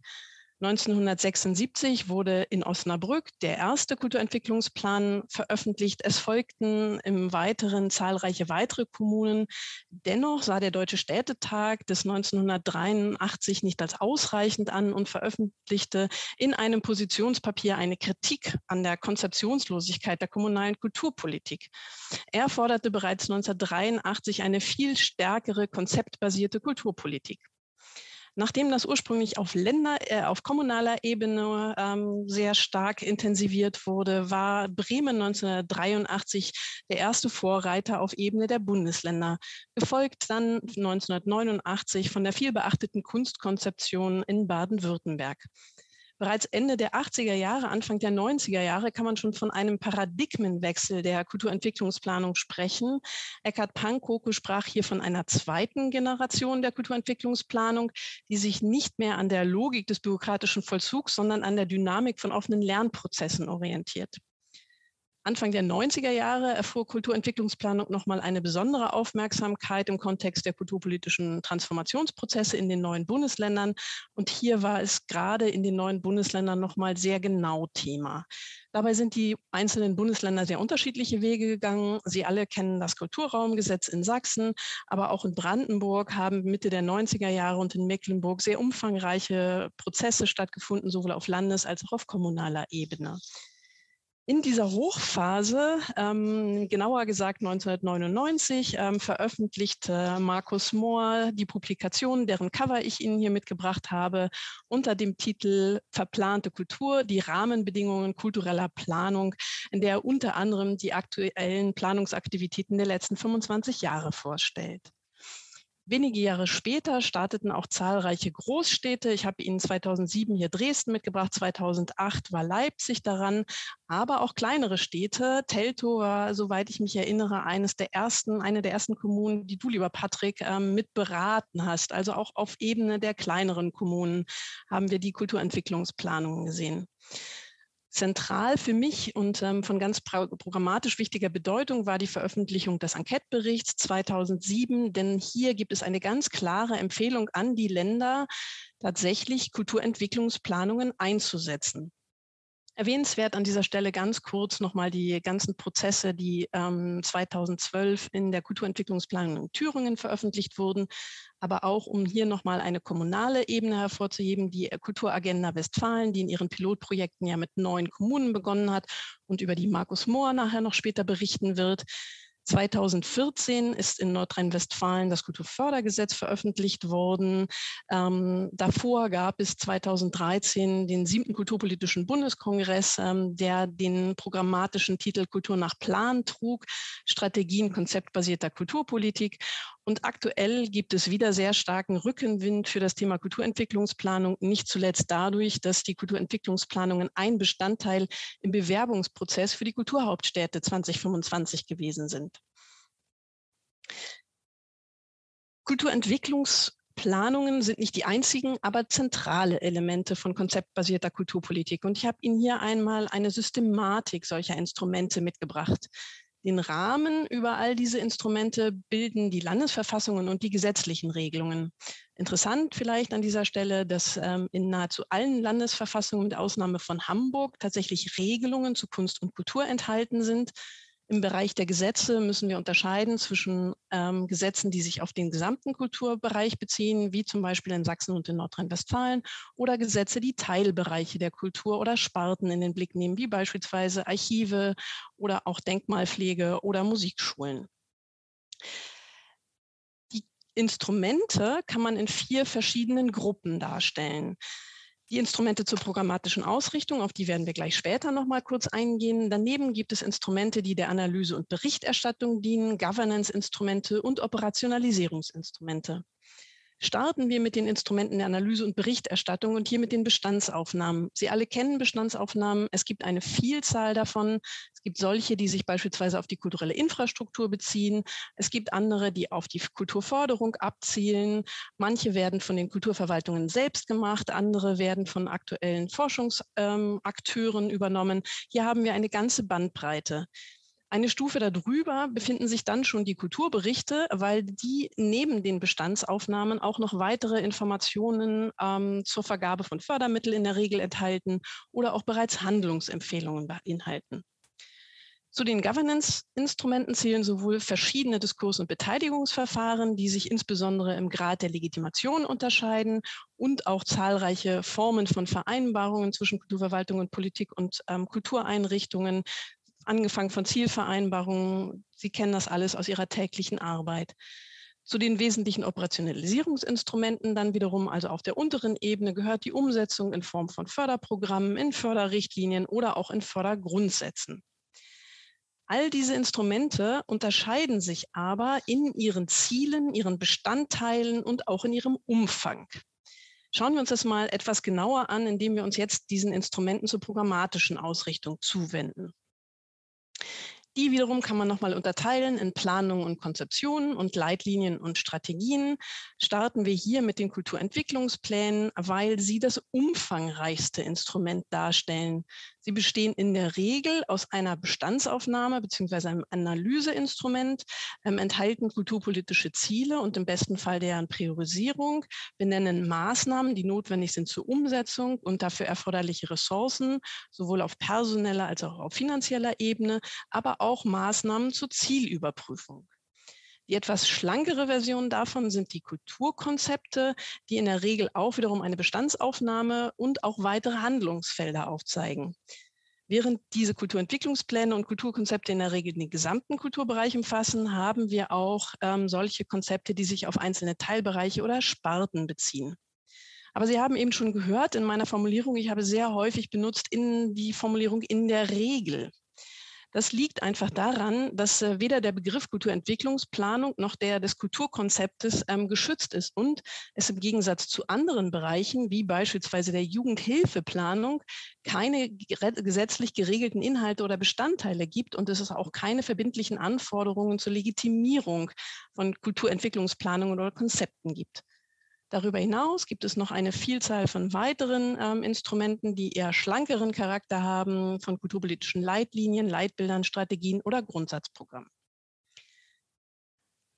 1976 wurde in Osnabrück der erste Kulturentwicklungsplan veröffentlicht. Es folgten im Weiteren zahlreiche weitere Kommunen. Dennoch sah der Deutsche Städtetag des 1983 nicht als ausreichend an und veröffentlichte in einem Positionspapier eine Kritik an der Konzeptionslosigkeit der kommunalen Kulturpolitik. Er forderte bereits 1983 eine viel stärkere konzeptbasierte Kulturpolitik. Nachdem das ursprünglich auf Länder, äh, auf kommunaler Ebene ähm, sehr stark intensiviert wurde, war Bremen 1983 der erste Vorreiter auf Ebene der Bundesländer, gefolgt dann 1989 von der vielbeachteten Kunstkonzeption in Baden-Württemberg. Bereits Ende der 80er Jahre, Anfang der 90er Jahre kann man schon von einem Paradigmenwechsel der Kulturentwicklungsplanung sprechen. Eckhard Pankoko sprach hier von einer zweiten Generation der Kulturentwicklungsplanung, die sich nicht mehr an der Logik des bürokratischen Vollzugs, sondern an der Dynamik von offenen Lernprozessen orientiert. Anfang der 90er Jahre erfuhr Kulturentwicklungsplanung nochmal eine besondere Aufmerksamkeit im Kontext der kulturpolitischen Transformationsprozesse in den neuen Bundesländern. Und hier war es gerade in den neuen Bundesländern nochmal sehr genau Thema. Dabei sind die einzelnen Bundesländer sehr unterschiedliche Wege gegangen. Sie alle kennen das Kulturraumgesetz in Sachsen, aber auch in Brandenburg haben Mitte der 90er Jahre und in Mecklenburg sehr umfangreiche Prozesse stattgefunden, sowohl auf Landes- als auch auf kommunaler Ebene. In dieser Hochphase, ähm, genauer gesagt 1999, ähm, veröffentlichte Markus Mohr die Publikation, deren Cover ich Ihnen hier mitgebracht habe, unter dem Titel Verplante Kultur, die Rahmenbedingungen kultureller Planung, in der er unter anderem die aktuellen Planungsaktivitäten der letzten 25 Jahre vorstellt. Wenige Jahre später starteten auch zahlreiche Großstädte. Ich habe Ihnen 2007 hier Dresden mitgebracht, 2008 war Leipzig daran, aber auch kleinere Städte. Teltow war, soweit ich mich erinnere, eines der ersten, eine der ersten Kommunen, die du, lieber Patrick, ähm, mit beraten hast. Also auch auf Ebene der kleineren Kommunen haben wir die Kulturentwicklungsplanungen gesehen. Zentral für mich und ähm, von ganz programmatisch wichtiger Bedeutung war die Veröffentlichung des Enqueteberichts 2007, denn hier gibt es eine ganz klare Empfehlung an die Länder, tatsächlich Kulturentwicklungsplanungen einzusetzen. Erwähnenswert an dieser Stelle ganz kurz nochmal die ganzen Prozesse, die ähm, 2012 in der Kulturentwicklungsplanung in Thüringen veröffentlicht wurden, aber auch um hier nochmal eine kommunale Ebene hervorzuheben, die Kulturagenda Westfalen, die in ihren Pilotprojekten ja mit neun Kommunen begonnen hat und über die Markus Mohr nachher noch später berichten wird. 2014 ist in Nordrhein-Westfalen das Kulturfördergesetz veröffentlicht worden. Ähm, davor gab es 2013 den siebten Kulturpolitischen Bundeskongress, ähm, der den programmatischen Titel Kultur nach Plan trug, Strategien konzeptbasierter Kulturpolitik. Und aktuell gibt es wieder sehr starken Rückenwind für das Thema Kulturentwicklungsplanung, nicht zuletzt dadurch, dass die Kulturentwicklungsplanungen ein Bestandteil im Bewerbungsprozess für die Kulturhauptstädte 2025 gewesen sind. Kulturentwicklungsplanungen sind nicht die einzigen, aber zentrale Elemente von konzeptbasierter Kulturpolitik. Und ich habe Ihnen hier einmal eine Systematik solcher Instrumente mitgebracht. Den Rahmen über all diese Instrumente bilden die Landesverfassungen und die gesetzlichen Regelungen. Interessant vielleicht an dieser Stelle, dass ähm, in nahezu allen Landesverfassungen mit Ausnahme von Hamburg tatsächlich Regelungen zu Kunst und Kultur enthalten sind. Im Bereich der Gesetze müssen wir unterscheiden zwischen ähm, Gesetzen, die sich auf den gesamten Kulturbereich beziehen, wie zum Beispiel in Sachsen und in Nordrhein-Westfalen, oder Gesetze, die Teilbereiche der Kultur oder Sparten in den Blick nehmen, wie beispielsweise Archive oder auch Denkmalpflege oder Musikschulen. Die Instrumente kann man in vier verschiedenen Gruppen darstellen. Die Instrumente zur programmatischen Ausrichtung, auf die werden wir gleich später noch mal kurz eingehen. Daneben gibt es Instrumente, die der Analyse und Berichterstattung dienen, Governance-Instrumente und Operationalisierungsinstrumente. Starten wir mit den Instrumenten der Analyse und Berichterstattung und hier mit den Bestandsaufnahmen. Sie alle kennen Bestandsaufnahmen. Es gibt eine Vielzahl davon. Es gibt solche, die sich beispielsweise auf die kulturelle Infrastruktur beziehen. Es gibt andere, die auf die Kulturförderung abzielen. Manche werden von den Kulturverwaltungen selbst gemacht. Andere werden von aktuellen Forschungsakteuren ähm, übernommen. Hier haben wir eine ganze Bandbreite. Eine Stufe darüber befinden sich dann schon die Kulturberichte, weil die neben den Bestandsaufnahmen auch noch weitere Informationen ähm, zur Vergabe von Fördermitteln in der Regel enthalten oder auch bereits Handlungsempfehlungen beinhalten. Zu den Governance-Instrumenten zählen sowohl verschiedene Diskurs- und Beteiligungsverfahren, die sich insbesondere im Grad der Legitimation unterscheiden und auch zahlreiche Formen von Vereinbarungen zwischen Kulturverwaltung und Politik und ähm, Kultureinrichtungen angefangen von Zielvereinbarungen. Sie kennen das alles aus Ihrer täglichen Arbeit. Zu den wesentlichen Operationalisierungsinstrumenten dann wiederum, also auf der unteren Ebene, gehört die Umsetzung in Form von Förderprogrammen, in Förderrichtlinien oder auch in Fördergrundsätzen. All diese Instrumente unterscheiden sich aber in ihren Zielen, ihren Bestandteilen und auch in ihrem Umfang. Schauen wir uns das mal etwas genauer an, indem wir uns jetzt diesen Instrumenten zur programmatischen Ausrichtung zuwenden. Die wiederum kann man nochmal unterteilen in Planung und Konzeption und Leitlinien und Strategien. Starten wir hier mit den Kulturentwicklungsplänen, weil sie das umfangreichste Instrument darstellen. Sie bestehen in der Regel aus einer Bestandsaufnahme bzw. einem Analyseinstrument, ähm, enthalten kulturpolitische Ziele und im besten Fall deren Priorisierung, benennen Maßnahmen, die notwendig sind zur Umsetzung und dafür erforderliche Ressourcen, sowohl auf personeller als auch auf finanzieller Ebene, aber auch Maßnahmen zur Zielüberprüfung. Die etwas schlankere Version davon sind die Kulturkonzepte, die in der Regel auch wiederum eine Bestandsaufnahme und auch weitere Handlungsfelder aufzeigen. Während diese Kulturentwicklungspläne und Kulturkonzepte in der Regel den gesamten Kulturbereich umfassen, haben wir auch ähm, solche Konzepte, die sich auf einzelne Teilbereiche oder Sparten beziehen. Aber Sie haben eben schon gehört in meiner Formulierung, ich habe sehr häufig benutzt in die Formulierung in der Regel. Das liegt einfach daran, dass äh, weder der Begriff Kulturentwicklungsplanung noch der des Kulturkonzeptes ähm, geschützt ist und es im Gegensatz zu anderen Bereichen, wie beispielsweise der Jugendhilfeplanung, keine gesetzlich geregelten Inhalte oder Bestandteile gibt und es auch keine verbindlichen Anforderungen zur Legitimierung von Kulturentwicklungsplanungen oder Konzepten gibt. Darüber hinaus gibt es noch eine Vielzahl von weiteren ähm, Instrumenten, die eher schlankeren Charakter haben, von kulturpolitischen Leitlinien, Leitbildern, Strategien oder Grundsatzprogrammen.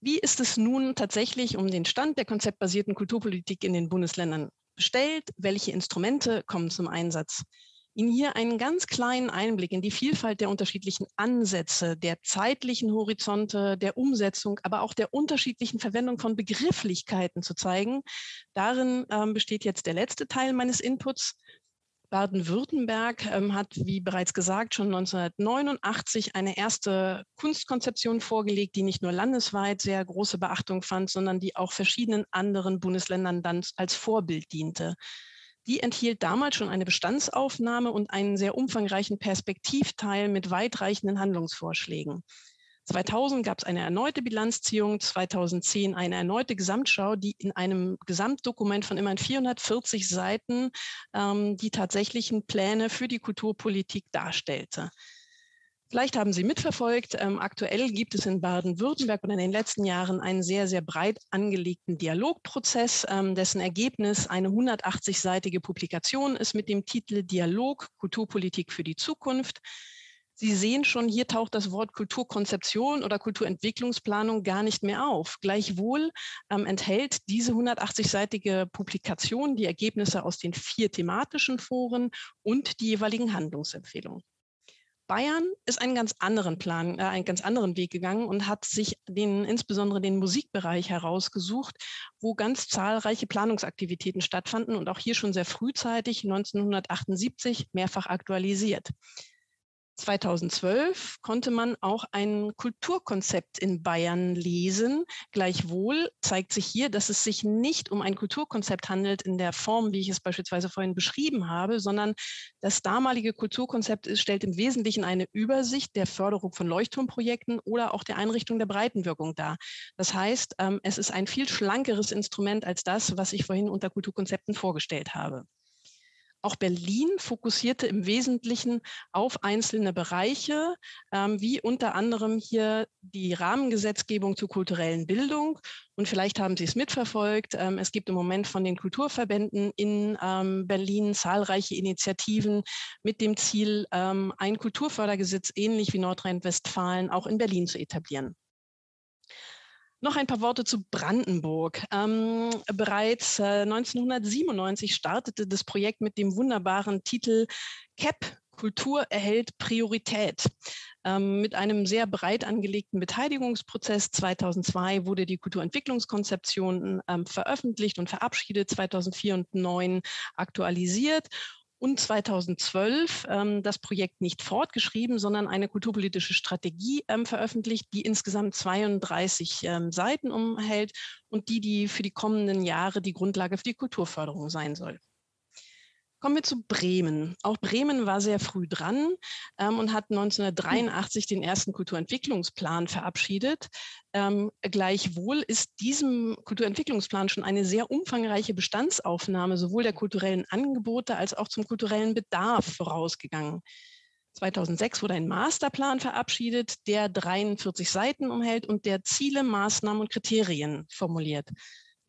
Wie ist es nun tatsächlich um den Stand der konzeptbasierten Kulturpolitik in den Bundesländern bestellt? Welche Instrumente kommen zum Einsatz? Ihnen hier einen ganz kleinen Einblick in die Vielfalt der unterschiedlichen Ansätze, der zeitlichen Horizonte, der Umsetzung, aber auch der unterschiedlichen Verwendung von Begrifflichkeiten zu zeigen. Darin ähm, besteht jetzt der letzte Teil meines Inputs. Baden-Württemberg ähm, hat, wie bereits gesagt, schon 1989 eine erste Kunstkonzeption vorgelegt, die nicht nur landesweit sehr große Beachtung fand, sondern die auch verschiedenen anderen Bundesländern dann als Vorbild diente. Die enthielt damals schon eine Bestandsaufnahme und einen sehr umfangreichen Perspektivteil mit weitreichenden Handlungsvorschlägen. 2000 gab es eine erneute Bilanzziehung, 2010 eine erneute Gesamtschau, die in einem Gesamtdokument von immerhin 440 Seiten ähm, die tatsächlichen Pläne für die Kulturpolitik darstellte. Vielleicht haben Sie mitverfolgt, ähm, aktuell gibt es in Baden-Württemberg und in den letzten Jahren einen sehr, sehr breit angelegten Dialogprozess, ähm, dessen Ergebnis eine 180-seitige Publikation ist mit dem Titel Dialog Kulturpolitik für die Zukunft. Sie sehen schon, hier taucht das Wort Kulturkonzeption oder Kulturentwicklungsplanung gar nicht mehr auf. Gleichwohl ähm, enthält diese 180-seitige Publikation die Ergebnisse aus den vier thematischen Foren und die jeweiligen Handlungsempfehlungen. Bayern ist einen ganz anderen Plan, äh, einen ganz anderen Weg gegangen und hat sich den, insbesondere den Musikbereich herausgesucht, wo ganz zahlreiche Planungsaktivitäten stattfanden und auch hier schon sehr frühzeitig 1978 mehrfach aktualisiert. 2012 konnte man auch ein Kulturkonzept in Bayern lesen. Gleichwohl zeigt sich hier, dass es sich nicht um ein Kulturkonzept handelt in der Form, wie ich es beispielsweise vorhin beschrieben habe, sondern das damalige Kulturkonzept stellt im Wesentlichen eine Übersicht der Förderung von Leuchtturmprojekten oder auch der Einrichtung der Breitenwirkung dar. Das heißt, ähm, es ist ein viel schlankeres Instrument als das, was ich vorhin unter Kulturkonzepten vorgestellt habe. Auch Berlin fokussierte im Wesentlichen auf einzelne Bereiche, ähm, wie unter anderem hier die Rahmengesetzgebung zur kulturellen Bildung. Und vielleicht haben Sie es mitverfolgt. Ähm, es gibt im Moment von den Kulturverbänden in ähm, Berlin zahlreiche Initiativen mit dem Ziel, ähm, ein Kulturfördergesetz ähnlich wie Nordrhein-Westfalen auch in Berlin zu etablieren. Noch ein paar Worte zu Brandenburg. Ähm, bereits äh, 1997 startete das Projekt mit dem wunderbaren Titel CAP, Kultur erhält Priorität. Ähm, mit einem sehr breit angelegten Beteiligungsprozess 2002 wurde die Kulturentwicklungskonzeption ähm, veröffentlicht und verabschiedet, 2004 und 2009 aktualisiert und 2012 ähm, das Projekt nicht fortgeschrieben, sondern eine kulturpolitische Strategie ähm, veröffentlicht, die insgesamt 32 ähm, Seiten umhält und die, die für die kommenden Jahre die Grundlage für die Kulturförderung sein soll. Kommen wir zu Bremen. Auch Bremen war sehr früh dran ähm, und hat 1983 den ersten Kulturentwicklungsplan verabschiedet. Ähm, gleichwohl ist diesem Kulturentwicklungsplan schon eine sehr umfangreiche Bestandsaufnahme sowohl der kulturellen Angebote als auch zum kulturellen Bedarf vorausgegangen. 2006 wurde ein Masterplan verabschiedet, der 43 Seiten umhält und der Ziele, Maßnahmen und Kriterien formuliert.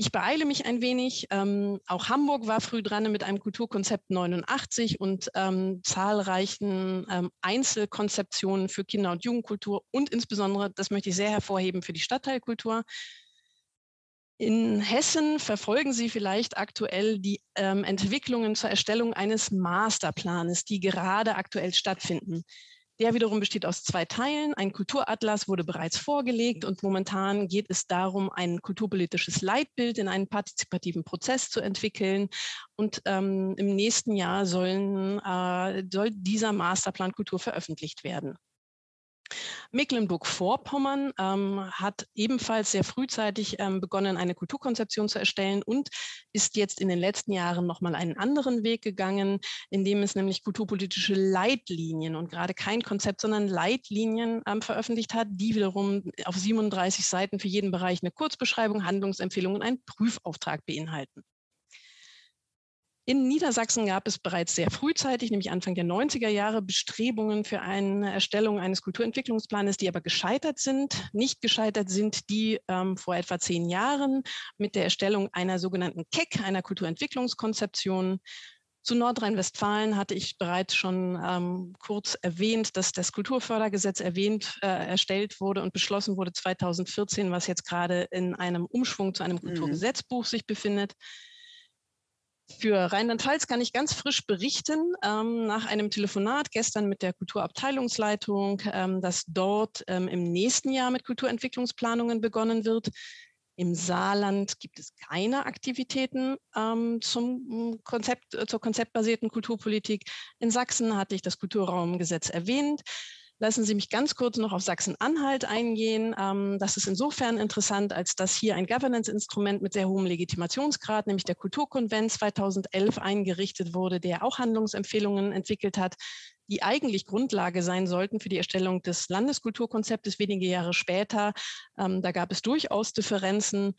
Ich beeile mich ein wenig. Ähm, auch Hamburg war früh dran mit einem Kulturkonzept 89 und ähm, zahlreichen ähm, Einzelkonzeptionen für Kinder- und Jugendkultur und insbesondere, das möchte ich sehr hervorheben, für die Stadtteilkultur. In Hessen verfolgen Sie vielleicht aktuell die ähm, Entwicklungen zur Erstellung eines Masterplanes, die gerade aktuell stattfinden. Der wiederum besteht aus zwei Teilen. Ein Kulturatlas wurde bereits vorgelegt und momentan geht es darum, ein kulturpolitisches Leitbild in einen partizipativen Prozess zu entwickeln. Und ähm, im nächsten Jahr sollen, äh, soll dieser Masterplan Kultur veröffentlicht werden. Mecklenburg-Vorpommern ähm, hat ebenfalls sehr frühzeitig ähm, begonnen, eine Kulturkonzeption zu erstellen und ist jetzt in den letzten Jahren nochmal einen anderen Weg gegangen, indem es nämlich kulturpolitische Leitlinien und gerade kein Konzept, sondern Leitlinien ähm, veröffentlicht hat, die wiederum auf 37 Seiten für jeden Bereich eine Kurzbeschreibung, Handlungsempfehlungen und einen Prüfauftrag beinhalten. In Niedersachsen gab es bereits sehr frühzeitig, nämlich Anfang der 90er Jahre, Bestrebungen für eine Erstellung eines Kulturentwicklungsplanes, die aber gescheitert sind. Nicht gescheitert sind die ähm, vor etwa zehn Jahren mit der Erstellung einer sogenannten KEC, einer Kulturentwicklungskonzeption. Zu Nordrhein-Westfalen hatte ich bereits schon ähm, kurz erwähnt, dass das Kulturfördergesetz erwähnt, äh, erstellt wurde und beschlossen wurde 2014, was jetzt gerade in einem Umschwung zu einem mhm. Kulturgesetzbuch sich befindet. Für Rheinland-Pfalz kann ich ganz frisch berichten, ähm, nach einem Telefonat gestern mit der Kulturabteilungsleitung, ähm, dass dort ähm, im nächsten Jahr mit Kulturentwicklungsplanungen begonnen wird. Im Saarland gibt es keine Aktivitäten ähm, zum Konzept, äh, zur konzeptbasierten Kulturpolitik. In Sachsen hatte ich das Kulturraumgesetz erwähnt. Lassen Sie mich ganz kurz noch auf Sachsen-Anhalt eingehen. Ähm, das ist insofern interessant, als dass hier ein Governance-Instrument mit sehr hohem Legitimationsgrad, nämlich der Kulturkonvent 2011 eingerichtet wurde, der auch Handlungsempfehlungen entwickelt hat, die eigentlich Grundlage sein sollten für die Erstellung des Landeskulturkonzeptes wenige Jahre später. Ähm, da gab es durchaus Differenzen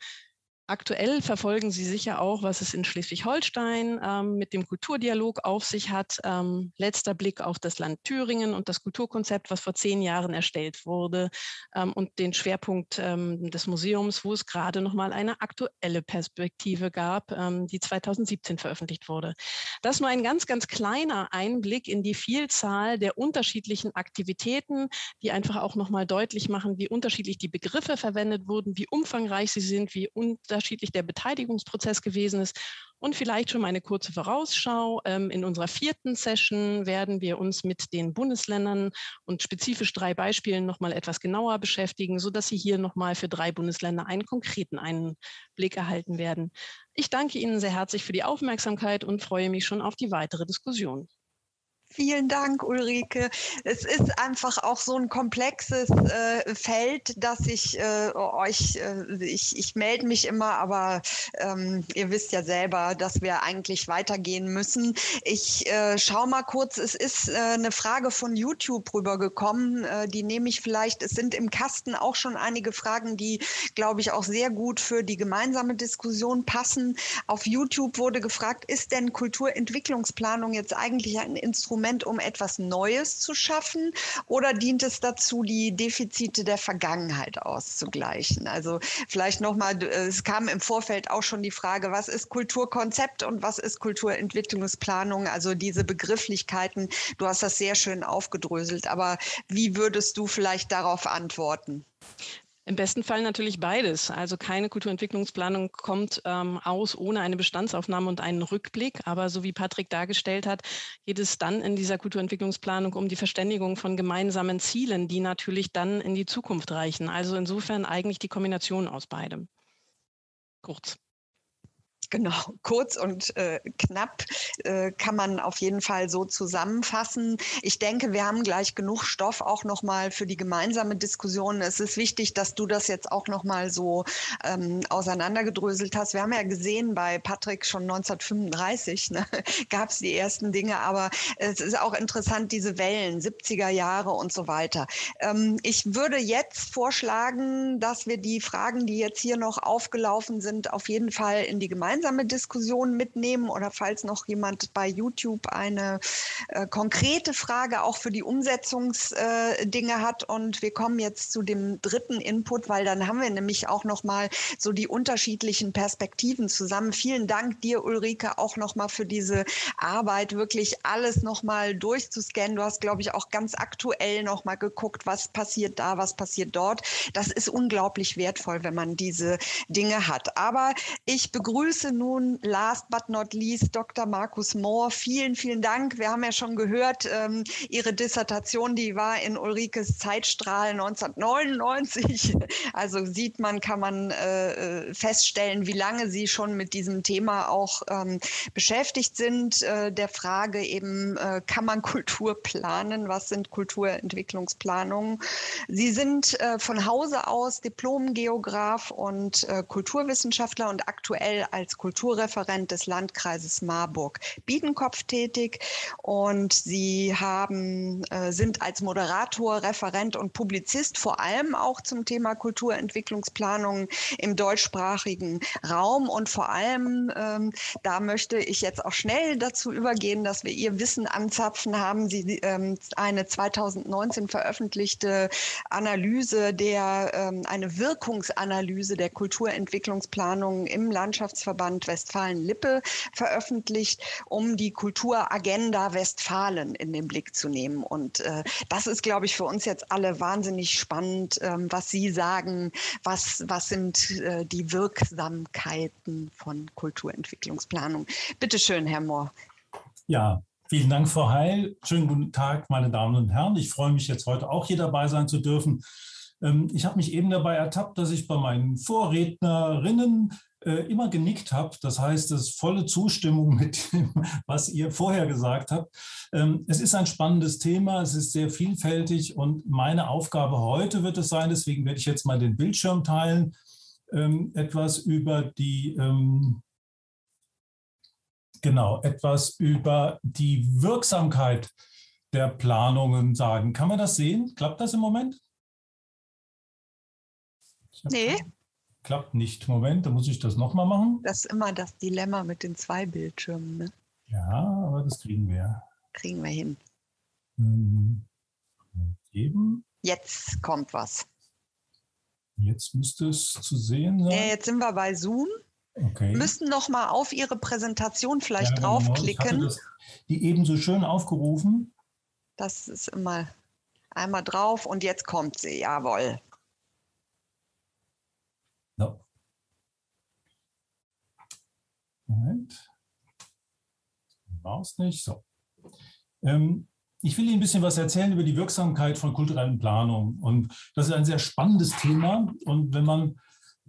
Aktuell verfolgen Sie sicher auch, was es in Schleswig-Holstein ähm, mit dem Kulturdialog auf sich hat. Ähm, letzter Blick auf das Land Thüringen und das Kulturkonzept, was vor zehn Jahren erstellt wurde ähm, und den Schwerpunkt ähm, des Museums, wo es gerade noch mal eine aktuelle Perspektive gab, ähm, die 2017 veröffentlicht wurde. Das nur ein ganz, ganz kleiner Einblick in die Vielzahl der unterschiedlichen Aktivitäten, die einfach auch noch mal deutlich machen, wie unterschiedlich die Begriffe verwendet wurden, wie umfangreich sie sind, wie unterschiedlich unterschiedlich der Beteiligungsprozess gewesen ist. Und vielleicht schon mal eine kurze Vorausschau. Ähm, in unserer vierten Session werden wir uns mit den Bundesländern und spezifisch drei Beispielen noch mal etwas genauer beschäftigen, sodass Sie hier noch mal für drei Bundesländer einen konkreten Einblick erhalten werden. Ich danke Ihnen sehr herzlich für die Aufmerksamkeit und freue mich schon auf die weitere Diskussion. Vielen Dank, Ulrike. Es ist einfach auch so ein komplexes äh, Feld, dass ich äh, euch, äh, ich, ich melde mich immer, aber ähm, ihr wisst ja selber, dass wir eigentlich weitergehen müssen. Ich äh, schaue mal kurz, es ist äh, eine Frage von YouTube rübergekommen, äh, die nehme ich vielleicht, es sind im Kasten auch schon einige Fragen, die, glaube ich, auch sehr gut für die gemeinsame Diskussion passen. Auf YouTube wurde gefragt, ist denn Kulturentwicklungsplanung jetzt eigentlich ein Instrument, Instrument, um etwas Neues zu schaffen? Oder dient es dazu, die Defizite der Vergangenheit auszugleichen? Also vielleicht nochmal, es kam im Vorfeld auch schon die Frage, was ist Kulturkonzept und was ist Kulturentwicklungsplanung? Also diese Begrifflichkeiten, du hast das sehr schön aufgedröselt. Aber wie würdest du vielleicht darauf antworten? Im besten Fall natürlich beides. Also keine Kulturentwicklungsplanung kommt ähm, aus ohne eine Bestandsaufnahme und einen Rückblick. Aber so wie Patrick dargestellt hat, geht es dann in dieser Kulturentwicklungsplanung um die Verständigung von gemeinsamen Zielen, die natürlich dann in die Zukunft reichen. Also insofern eigentlich die Kombination aus beidem. Kurz. Genau, kurz und äh, knapp äh, kann man auf jeden Fall so zusammenfassen. Ich denke, wir haben gleich genug Stoff auch nochmal für die gemeinsame Diskussion. Es ist wichtig, dass du das jetzt auch nochmal so ähm, auseinandergedröselt hast. Wir haben ja gesehen, bei Patrick schon 1935 ne, gab es die ersten Dinge, aber es ist auch interessant, diese Wellen, 70er Jahre und so weiter. Ähm, ich würde jetzt vorschlagen, dass wir die Fragen, die jetzt hier noch aufgelaufen sind, auf jeden Fall in die gemeinsame gemeinsame Diskussion mitnehmen oder falls noch jemand bei YouTube eine äh, konkrete Frage auch für die Umsetzungsdinge äh, hat. Und wir kommen jetzt zu dem dritten Input, weil dann haben wir nämlich auch noch mal so die unterschiedlichen Perspektiven zusammen. Vielen Dank dir, Ulrike, auch noch mal für diese Arbeit, wirklich alles noch mal durchzuscannen. Du hast, glaube ich, auch ganz aktuell noch mal geguckt, was passiert da, was passiert dort. Das ist unglaublich wertvoll, wenn man diese Dinge hat. Aber ich begrüße nun last but not least Dr. Markus Mohr. Vielen, vielen Dank. Wir haben ja schon gehört, ähm, Ihre Dissertation, die war in Ulrikes Zeitstrahl 1999. Also sieht man, kann man äh, äh, feststellen, wie lange Sie schon mit diesem Thema auch ähm, beschäftigt sind. Äh, der Frage eben, äh, kann man Kultur planen? Was sind Kulturentwicklungsplanungen? Sie sind äh, von Hause aus Diplom-Geograf und äh, Kulturwissenschaftler und aktuell als Kulturreferent des Landkreises Marburg-Biedenkopf tätig. Und Sie haben, äh, sind als Moderator, Referent und Publizist vor allem auch zum Thema Kulturentwicklungsplanung im deutschsprachigen Raum. Und vor allem, ähm, da möchte ich jetzt auch schnell dazu übergehen, dass wir Ihr Wissen anzapfen, haben Sie ähm, eine 2019 veröffentlichte Analyse der, ähm, eine Wirkungsanalyse der Kulturentwicklungsplanung im Landschaftsverband Westfalen-Lippe veröffentlicht, um die Kulturagenda Westfalen in den Blick zu nehmen. Und äh, das ist, glaube ich, für uns jetzt alle wahnsinnig spannend, ähm, was Sie sagen, was, was sind äh, die Wirksamkeiten von Kulturentwicklungsplanung. Bitte schön, Herr Mohr. Ja, Vielen Dank, Frau Heil. Schönen guten Tag, meine Damen und Herren. Ich freue mich jetzt heute auch hier dabei sein zu dürfen. Ähm, ich habe mich eben dabei ertappt, dass ich bei meinen Vorrednerinnen äh, immer genickt habe. Das heißt, es ist volle Zustimmung mit dem, was ihr vorher gesagt habt. Ähm, es ist ein spannendes Thema, es ist sehr vielfältig und meine Aufgabe heute wird es sein, deswegen werde ich jetzt mal den Bildschirm teilen, ähm, etwas über die ähm, genau etwas über die Wirksamkeit der Planungen sagen. Kann man das sehen? Klappt das im Moment? Nee. Klappt nicht. Moment, da muss ich das nochmal machen. Das ist immer das Dilemma mit den zwei Bildschirmen. Ne? Ja, aber das kriegen wir. Kriegen wir hin. Mhm. Eben. Jetzt kommt was. Jetzt müsste es zu sehen sein. Ja, jetzt sind wir bei Zoom. Okay. Müssen noch mal auf Ihre Präsentation vielleicht ja, genau. draufklicken. Das, die eben so schön aufgerufen. Das ist immer einmal drauf und jetzt kommt sie. Jawohl. No. Moment. War es nicht. So. Ähm, ich will Ihnen ein bisschen was erzählen über die Wirksamkeit von kulturellen Planungen. Und das ist ein sehr spannendes Thema. Und wenn man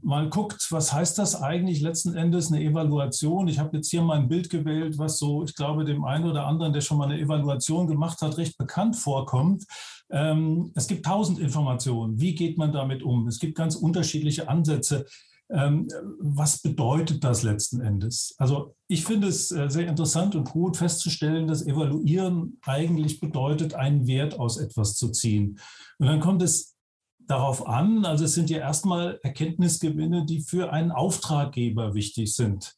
mal guckt, was heißt das eigentlich letzten Endes, eine Evaluation. Ich habe jetzt hier mal ein Bild gewählt, was so, ich glaube, dem einen oder anderen, der schon mal eine Evaluation gemacht hat, recht bekannt vorkommt. Ähm, es gibt tausend Informationen. Wie geht man damit um? Es gibt ganz unterschiedliche Ansätze. Ähm, was bedeutet das letzten Endes? Also ich finde es äh, sehr interessant und gut festzustellen, dass Evaluieren eigentlich bedeutet, einen Wert aus etwas zu ziehen. Und dann kommt es darauf an. Also es sind ja erstmal Erkenntnisgewinne, die für einen Auftraggeber wichtig sind.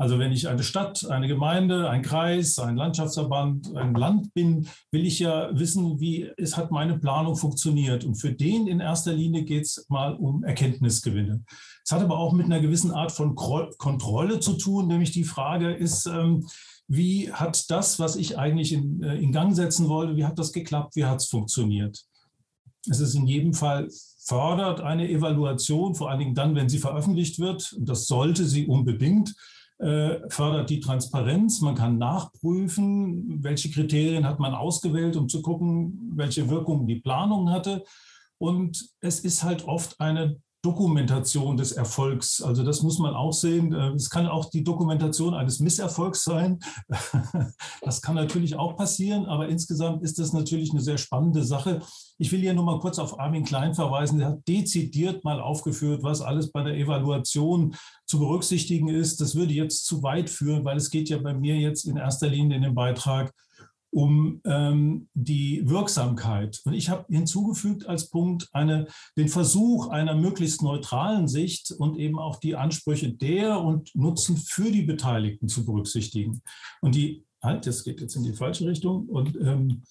Also wenn ich eine Stadt, eine Gemeinde, ein Kreis, ein Landschaftsverband, ein Land bin, will ich ja wissen, wie es hat meine Planung funktioniert. Und für den in erster Linie geht es mal um Erkenntnisgewinne. Es hat aber auch mit einer gewissen Art von Kontrolle zu tun, nämlich die Frage ist, ähm, wie hat das, was ich eigentlich in, äh, in Gang setzen wollte, wie hat das geklappt, wie hat es funktioniert? Es ist in jedem Fall fördert eine Evaluation, vor allen Dingen dann, wenn sie veröffentlicht wird, und das sollte sie unbedingt, äh, fördert die Transparenz. Man kann nachprüfen, welche Kriterien hat man ausgewählt, um zu gucken, welche Wirkungen die Planung hatte. Und es ist halt oft eine Dokumentation des Erfolgs. Also das muss man auch sehen. Äh, es kann auch die Dokumentation eines Misserfolgs sein. Das kann natürlich auch passieren, aber insgesamt ist das natürlich eine sehr spannende Sache. Ich will hier nur mal kurz auf Armin Klein verweisen. Der hat dezidiert mal aufgeführt, was alles bei der Evaluation zu berücksichtigen ist. Das würde jetzt zu weit führen, weil es geht ja bei mir jetzt in erster Linie in dem Beitrag um ähm, die Wirksamkeit. Und ich habe hinzugefügt als Punkt eine, den Versuch einer möglichst neutralen Sicht und eben auch die Ansprüche der und Nutzen für die Beteiligten zu berücksichtigen. Und die, halt, das geht jetzt in die falsche Richtung. Und ähm,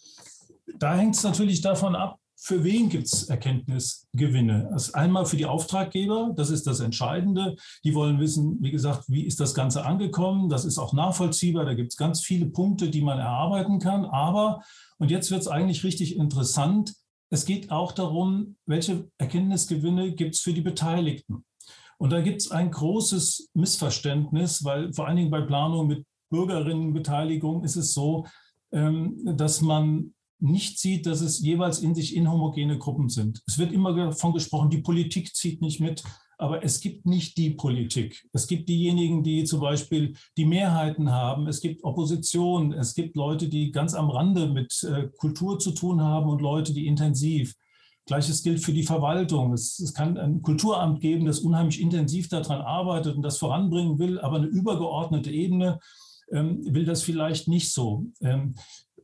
da hängt es natürlich davon ab, für wen gibt es Erkenntnisgewinne? Also einmal für die Auftraggeber, das ist das Entscheidende. Die wollen wissen, wie gesagt, wie ist das Ganze angekommen? Das ist auch nachvollziehbar. Da gibt es ganz viele Punkte, die man erarbeiten kann. Aber, und jetzt wird es eigentlich richtig interessant, es geht auch darum, welche Erkenntnisgewinne gibt es für die Beteiligten. Und da gibt es ein großes Missverständnis, weil vor allen Dingen bei Planung mit Bürgerinnenbeteiligung ist es so, ähm, dass man nicht sieht, dass es jeweils in sich inhomogene Gruppen sind. Es wird immer davon gesprochen, die Politik zieht nicht mit, aber es gibt nicht die Politik. Es gibt diejenigen, die zum Beispiel die Mehrheiten haben. Es gibt Opposition. Es gibt Leute, die ganz am Rande mit äh, Kultur zu tun haben und Leute, die intensiv. Gleiches gilt für die Verwaltung. Es, es, kann ein Kulturamt geben, das unheimlich intensiv daran arbeitet und das voranbringen will, aber eine übergeordnete Ebene ähm, will das vielleicht nicht so. Ähm,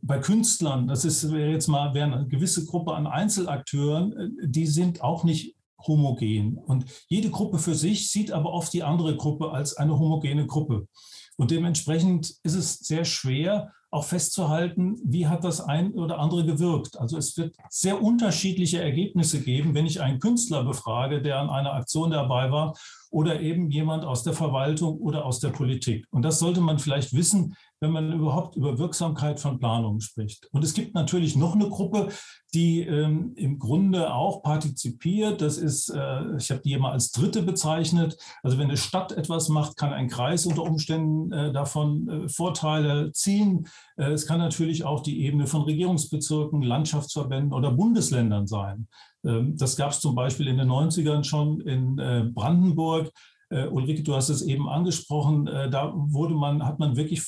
bei Künstlern, das ist jetzt mal wäre eine gewisse Gruppe an Einzelakteuren, äh, die sind auch nicht homogen. Und jede Gruppe für sich sieht aber oft die andere Gruppe als eine homogene Gruppe. Und dementsprechend ist es sehr schwer, auch festzuhalten, wie hat das ein oder andere gewirkt. Also es wird sehr unterschiedliche Ergebnisse geben, wenn ich einen Künstler befrage, der an einer Aktion dabei war, oder eben jemand aus der Verwaltung oder aus der Politik. Und das sollte man vielleicht wissen, wenn man überhaupt über Wirksamkeit von Planungen spricht. Und es gibt natürlich noch eine Gruppe, die ähm, im Grunde auch partizipiert. Das ist, äh, ich habe die immer als Dritte bezeichnet. Also wenn eine Stadt etwas macht, kann ein Kreis unter Umständen äh, davon äh, Vorteile ziehen. Äh, es kann natürlich auch die Ebene von Regierungsbezirken, Landschaftsverbänden oder Bundesländern sein. Ähm, das gab es zum Beispiel in den 90ern schon in äh, Brandenburg. Äh, Ulrike, du hast es eben angesprochen, da wurde man, hat man wirklich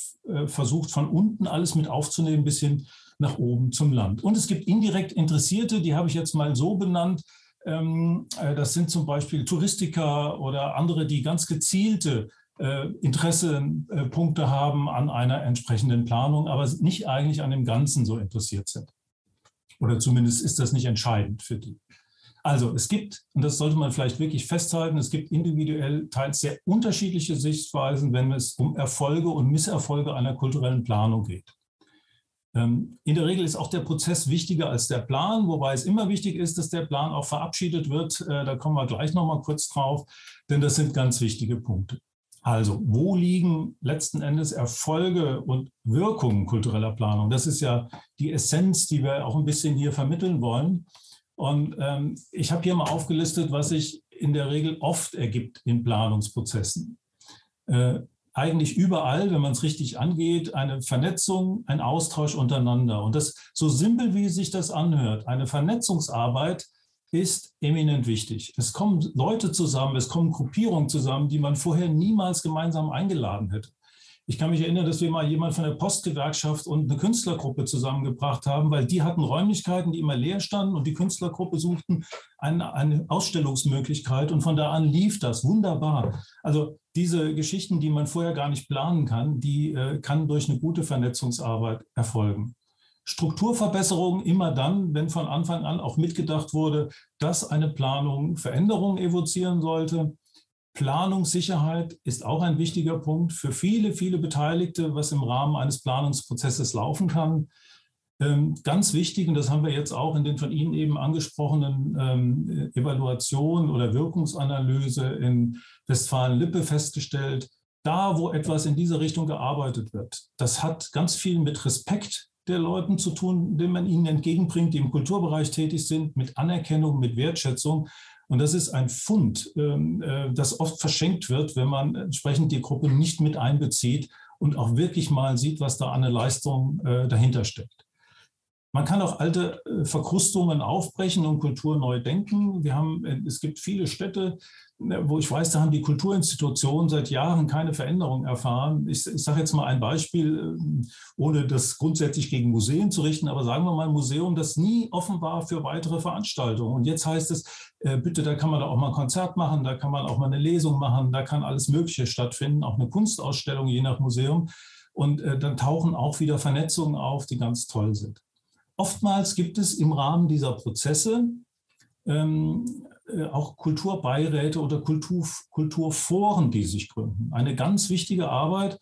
versucht, von unten alles mit aufzunehmen bis hin nach oben zum Land. Und es gibt indirekt Interessierte, die habe ich jetzt mal so benannt. Ähm, das sind zum Beispiel Touristiker oder andere, die ganz gezielte Interessepunkte haben an einer entsprechenden Planung, aber nicht eigentlich an dem Ganzen so interessiert sind. Oder zumindest ist das nicht entscheidend für die. Also es gibt, und das sollte man vielleicht wirklich festhalten, es gibt individuell teils sehr unterschiedliche Sichtweisen, wenn es um Erfolge und Misserfolge einer kulturellen Planung geht. Ähm, in der Regel ist auch der Prozess wichtiger als der Plan, wobei es immer wichtig ist, dass der Plan auch verabschiedet wird. Äh, da kommen wir gleich noch mal kurz drauf, denn das sind ganz wichtige Punkte. Also, wo liegen letzten Endes Erfolge und Wirkungen kultureller Planung? Das ist ja die Essenz, die wir auch ein bisschen hier vermitteln wollen. Und ähm, ich habe hier mal aufgelistet, was sich in der Regel oft ergibt in Planungsprozessen. Äh, eigentlich überall, wenn man es richtig angeht, eine Vernetzung, ein Austausch untereinander. Und das so simpel, wie sich das anhört, eine Vernetzungsarbeit ist eminent wichtig. Es kommen Leute zusammen, es kommen Gruppierungen zusammen, die man vorher niemals gemeinsam eingeladen hätte. Ich kann mich erinnern, dass wir mal jemand von der Postgewerkschaft und eine Künstlergruppe zusammengebracht haben, weil die hatten Räumlichkeiten, die immer leer standen und die Künstlergruppe suchten eine, eine Ausstellungsmöglichkeit und von da an lief das wunderbar. Also diese Geschichten, die man vorher gar nicht planen kann, die äh, kann durch eine gute Vernetzungsarbeit erfolgen. Strukturverbesserungen immer dann, wenn von Anfang an auch mitgedacht wurde, dass eine Planung Veränderungen evozieren sollte. Planungssicherheit ist auch ein wichtiger Punkt für viele, viele Beteiligte, was im Rahmen eines Planungsprozesses laufen kann. Ähm, ganz wichtig, und das haben wir jetzt auch in den von Ihnen eben angesprochenen ähm, Evaluation oder Wirkungsanalyse in Westfalen-Lippe festgestellt, da, wo etwas in diese Richtung gearbeitet wird, das hat ganz viel mit Respekt der Leuten zu tun, den man ihnen entgegenbringt, die im Kulturbereich tätig sind, mit Anerkennung, mit Wertschätzung. Und das ist ein Fund, ähm, äh, das oft verschenkt wird, wenn man entsprechend die Gruppe nicht mit einbezieht und auch wirklich mal sieht, was da an der Leistung äh, dahinter steckt. Man kann auch alte äh, Verkrustungen aufbrechen und Kultur neu denken. Wir haben, es gibt viele Städte, Ne, wo ich weiß, da haben die Kulturinstitutionen seit Jahren keine Veränderung erfahren. Ich, ich sage jetzt mal ein Beispiel, ähm, ohne das grundsätzlich gegen Museen zu richten, aber sagen wir mal ein Museum, das nie offen war für weitere Veranstaltungen. Und jetzt heißt es, äh, bitte, da kann man da auch mal ein Konzert machen, da kann man auch mal eine Lesung machen, da kann alles Mögliche stattfinden, auch eine Kunstausstellung je nach Museum. Und äh, dann tauchen auch wieder Vernetzungen auf, die ganz toll sind. Oftmals gibt es im Rahmen dieser Prozesse ähm, äh, auch Kulturbeiräte oder Kultur, Kulturforen, die sich gründen. Eine ganz wichtige Arbeit,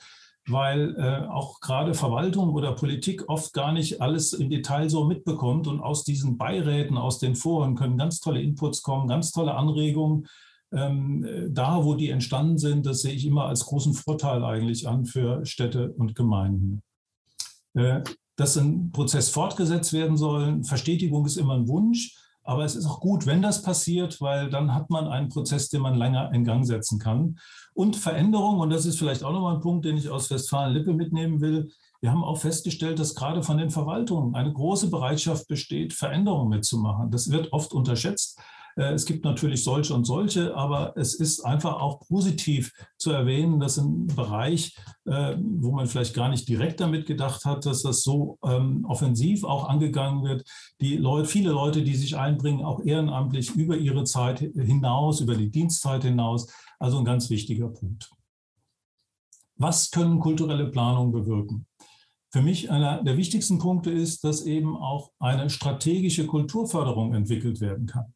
weil äh, auch gerade Verwaltung oder Politik oft gar nicht alles im Detail so mitbekommt. Und aus diesen Beiräten, aus den Foren können ganz tolle Inputs kommen, ganz tolle Anregungen. Ähm, da, wo die entstanden sind, das sehe ich immer als großen Vorteil eigentlich an für Städte und Gemeinden. Äh, dass ein Prozess fortgesetzt werden soll, Verstetigung ist immer ein Wunsch. Aber es ist auch gut, wenn das passiert, weil dann hat man einen Prozess, den man länger in Gang setzen kann. Und Veränderung, und das ist vielleicht auch nochmal ein Punkt, den ich aus Westfalen-Lippe mitnehmen will. Wir haben auch festgestellt, dass gerade von den Verwaltungen eine große Bereitschaft besteht, Veränderungen mitzumachen. Das wird oft unterschätzt. Äh, es gibt natürlich solche und solche, aber es ist einfach auch positiv zu erwähnen, dass ein Bereich, äh, wo man vielleicht gar nicht direkt damit gedacht hat, dass das so ähm, offensiv auch angegangen wird. Die Leute, viele Leute, die sich einbringen, auch ehrenamtlich über ihre Zeit hinaus, über die Dienstzeit hinaus. Also ein ganz wichtiger Punkt. Was können kulturelle Planungen bewirken? Für mich einer der wichtigsten Punkte ist, dass eben auch eine strategische Kulturförderung entwickelt werden kann.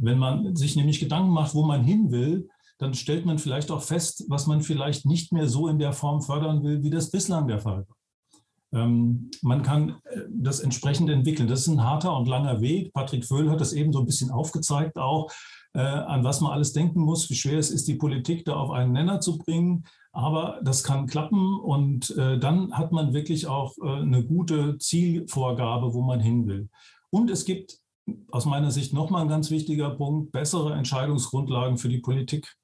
Wenn man sich nämlich Gedanken macht, wo man hin will, dann stellt man vielleicht auch fest, was man vielleicht nicht mehr so in der Form fördern will, wie das bislang der Fall war. Ähm, man kann äh, das entsprechend entwickeln. Das ist ein harter und langer Weg. Patrick Vöhl hat das eben so ein bisschen aufgezeigt auch, äh, an was man alles denken muss, wie schwer es ist, die Politik da auf einen Nenner zu bringen. Aber das kann klappen und äh, dann hat man wirklich auch äh, eine gute Zielvorgabe, wo man hin will. Und es gibt aus meiner Sicht nochmal ein ganz wichtiger Punkt, bessere Entscheidungsgrundlagen für die Politik.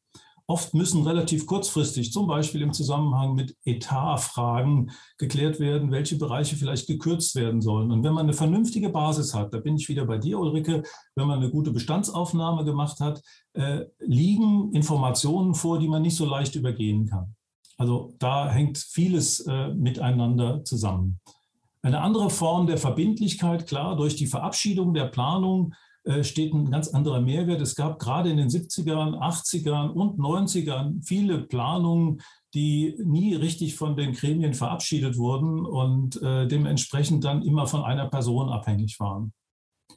Oft müssen relativ kurzfristig, zum Beispiel im Zusammenhang mit Etatfragen, geklärt werden, welche Bereiche vielleicht gekürzt werden sollen. Und wenn man eine vernünftige Basis hat, da bin ich wieder bei dir, Ulrike, wenn man eine gute Bestandsaufnahme gemacht hat, äh, liegen Informationen vor, die man nicht so leicht übergehen kann. Also da hängt vieles äh, miteinander zusammen. Eine andere Form der Verbindlichkeit, klar, durch die Verabschiedung der Planung äh, steht ein ganz anderer Mehrwert. Es gab gerade in den 70ern, 80ern und 90ern viele Planungen, die nie richtig von den Gremien verabschiedet wurden und äh, dementsprechend dann immer von einer Person abhängig waren.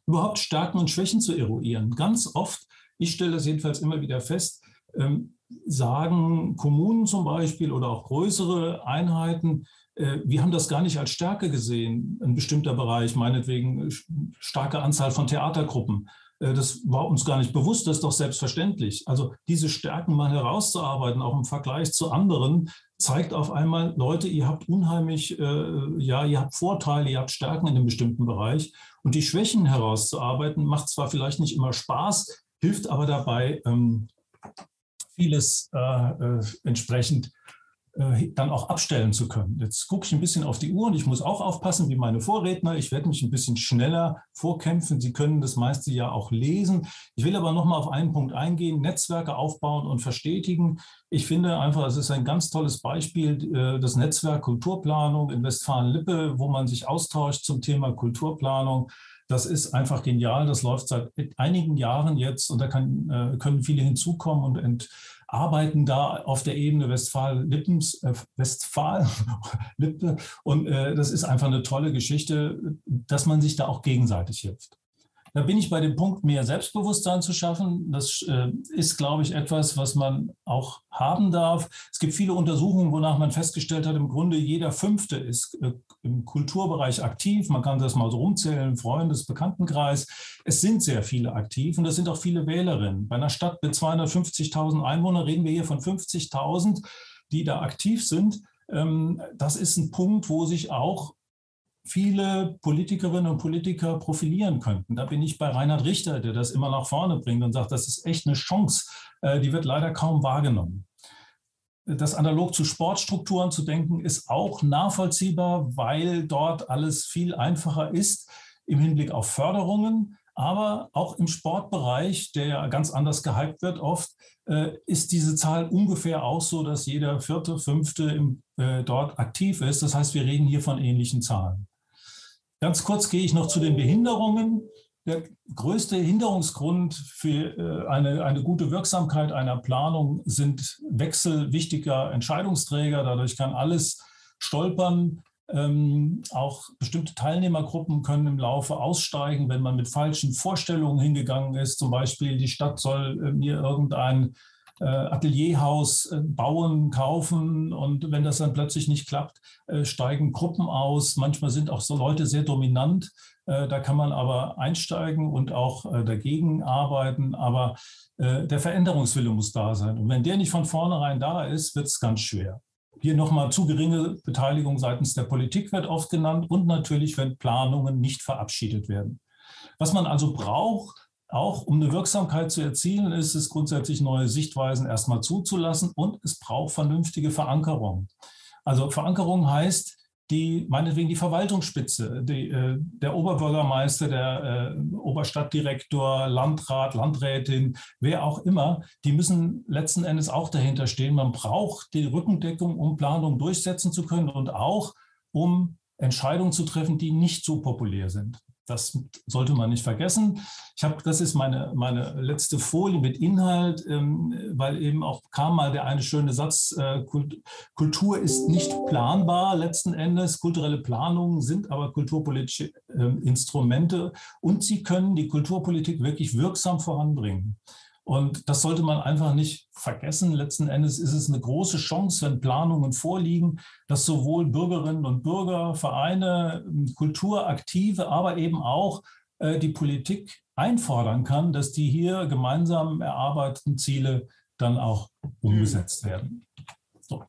Überhaupt Stärken und Schwächen zu eruieren. Ganz oft, ich stelle das jedenfalls immer wieder fest, ähm, sagen Kommunen zum Beispiel oder auch größere Einheiten, wir haben das gar nicht als Stärke gesehen, ein bestimmter Bereich, meinetwegen äh, starke Anzahl von Theatergruppen. Äh, das war uns gar nicht bewusst, das ist doch selbstverständlich. Also diese Stärken mal herauszuarbeiten, auch im Vergleich zu anderen, zeigt auf einmal, Leute, ihr habt unheimlich, ja, ihr habt Vorteile, ihr habt Stärken in einem bestimmten Bereich. Und die Schwächen herauszuarbeiten, macht zwar vielleicht nicht immer Spaß, hilft aber dabei, ähm, vieles entsprechend äh, dann auch abstellen zu können. Jetzt gucke ich ein bisschen auf die Uhr und ich muss auch aufpassen wie meine Vorredner. Ich werde mich ein bisschen schneller vorkämpfen. Sie können das meiste ja auch lesen. Ich will aber noch mal auf einen Punkt eingehen, Netzwerke aufbauen und verstetigen. Ich finde einfach, es ist ein ganz tolles Beispiel, äh, das Netzwerk Kulturplanung in Westfalen-Lippe, wo man sich austauscht zum Thema Kulturplanung. Das ist einfach genial. Das läuft seit einigen Jahren jetzt und da kann, äh, können viele hinzukommen und ent, arbeiten da auf der Ebene Westfalen-Lippens, äh, Westfalen-Lippe. Und äh, das ist einfach eine tolle Geschichte, dass man sich da auch gegenseitig hilft. Da bin ich bei dem Punkt, mehr Selbstbewusstsein zu schaffen. Das äh, ist, glaube ich, etwas, was man auch haben darf. Es gibt viele Untersuchungen, wonach man festgestellt hat, im Grunde jeder Fünfte ist äh, im Kulturbereich aktiv. Man kann das mal so rumzählen, Freundes-, Bekanntenkreis. Es sind sehr viele aktiv und das sind auch viele Wählerinnen. Bei einer Stadt mit 250.000 Einwohnern reden wir hier von 50.000, die da aktiv sind. Ähm, das ist ein Punkt, wo sich auch viele Politikerinnen und Politiker profilieren könnten. Da bin ich bei Reinhard Richter, der das immer nach vorne bringt und sagt, das ist echt eine Chance. Äh, die wird leider kaum wahrgenommen. Das analog zu Sportstrukturen zu denken, ist auch nachvollziehbar, weil dort alles viel einfacher ist im Hinblick auf Förderungen. Aber auch im Sportbereich, der ja ganz anders gehypt wird oft, äh, ist diese Zahl ungefähr auch so, dass jeder vierte, fünfte im, äh, dort aktiv ist. Das heißt, wir reden hier von ähnlichen Zahlen. Ganz kurz gehe ich noch zu den Behinderungen. Der größte Hinderungsgrund für äh, eine, eine gute Wirksamkeit einer Planung sind Wechsel wichtiger Entscheidungsträger. Dadurch kann alles stolpern. Ähm, auch bestimmte Teilnehmergruppen können im Laufe aussteigen, wenn man mit falschen Vorstellungen hingegangen ist. Zum Beispiel, die Stadt soll äh, mir irgendein äh, Atelierhaus äh, bauen, kaufen und wenn das dann plötzlich nicht klappt, äh, steigen Gruppen aus. Manchmal sind auch so Leute sehr dominant. Da kann man aber einsteigen und auch dagegen arbeiten. Aber der Veränderungswille muss da sein. Und wenn der nicht von vornherein da ist, wird es ganz schwer. Hier nochmal zu geringe Beteiligung seitens der Politik wird oft genannt und natürlich, wenn Planungen nicht verabschiedet werden. Was man also braucht, auch um eine Wirksamkeit zu erzielen, ist es grundsätzlich neue Sichtweisen erstmal zuzulassen und es braucht vernünftige Verankerung. Also Verankerung heißt, die meinetwegen die Verwaltungsspitze, die, äh, der Oberbürgermeister, der äh, Oberstadtdirektor, Landrat, Landrätin, wer auch immer, die müssen letzten Endes auch dahinter stehen. Man braucht die Rückendeckung, um Planung durchsetzen zu können und auch um Entscheidungen zu treffen, die nicht so populär sind. Das sollte man nicht vergessen. Ich habe, das ist meine, meine letzte Folie mit Inhalt, ähm, weil eben auch kam mal der eine schöne Satz, äh, Kultur ist nicht planbar letzten Endes. Kulturelle Planungen sind aber kulturpolitische äh, Instrumente und sie können die Kulturpolitik wirklich wirksam voranbringen. Und das sollte man einfach nicht vergessen. Letzten Endes ist es eine große Chance, wenn Planungen vorliegen, dass sowohl Bürgerinnen und Bürger, Vereine, Kulturaktive, aber eben auch äh, die Politik einfordern kann, dass die hier gemeinsam erarbeiteten Ziele dann auch umgesetzt werden. So.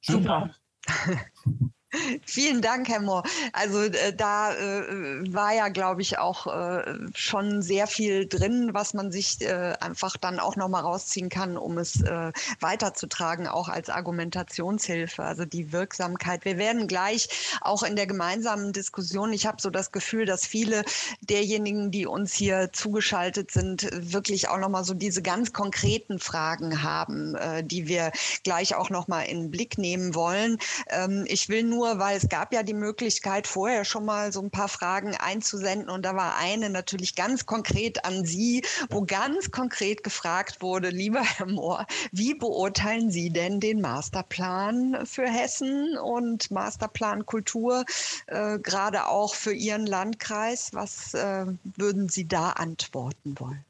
Super. Vielen Dank, Herr Mohr. Also äh, da äh, war ja, glaube ich, auch äh, schon sehr viel drin, was man sich äh, einfach dann auch nochmal rausziehen kann, um es äh, weiterzutragen, auch als Argumentationshilfe, also die Wirksamkeit. Wir werden gleich auch in der gemeinsamen Diskussion, ich habe so das Gefühl, dass viele derjenigen, die uns hier zugeschaltet sind, wirklich auch nochmal so diese ganz konkreten Fragen haben, äh, die wir gleich auch nochmal in den Blick nehmen wollen. Ähm, ich will nur nur, weil es gab ja die Möglichkeit, vorher schon mal so ein paar Fragen einzusenden. Und da war eine natürlich ganz konkret an Sie, wo ganz konkret gefragt wurde, lieber Herr Mohr, wie beurteilen Sie denn den Masterplan für Hessen und Masterplan Kultur, äh, gerade auch für Ihren Landkreis? Was äh, würden Sie da antworten wollen?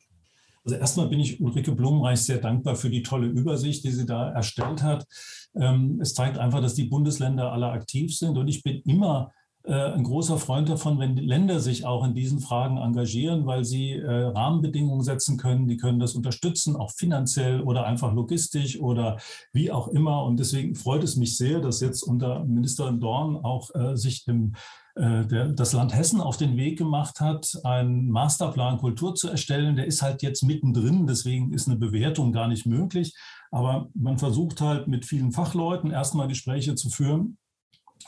Also erstmal bin ich Ulrike Blumenreich sehr dankbar für die tolle Übersicht, die sie da erstellt hat. Ähm, es zeigt einfach, dass die Bundesländer alle aktiv sind und ich bin immer äh, ein großer Freund davon, wenn Länder sich auch in diesen Fragen engagieren, weil sie äh, Rahmenbedingungen setzen können. Die können das unterstützen, auch finanziell oder einfach logistisch oder wie auch immer. Und deswegen freut es mich sehr, dass jetzt unter Ministerin Dorn auch äh, sich im der, das Land Hessen auf den Weg gemacht hat, einen Masterplan Kultur zu erstellen. Der ist halt jetzt mittendrin, deswegen ist eine Bewertung gar nicht möglich. Aber man versucht halt mit vielen Fachleuten erstmal Gespräche zu führen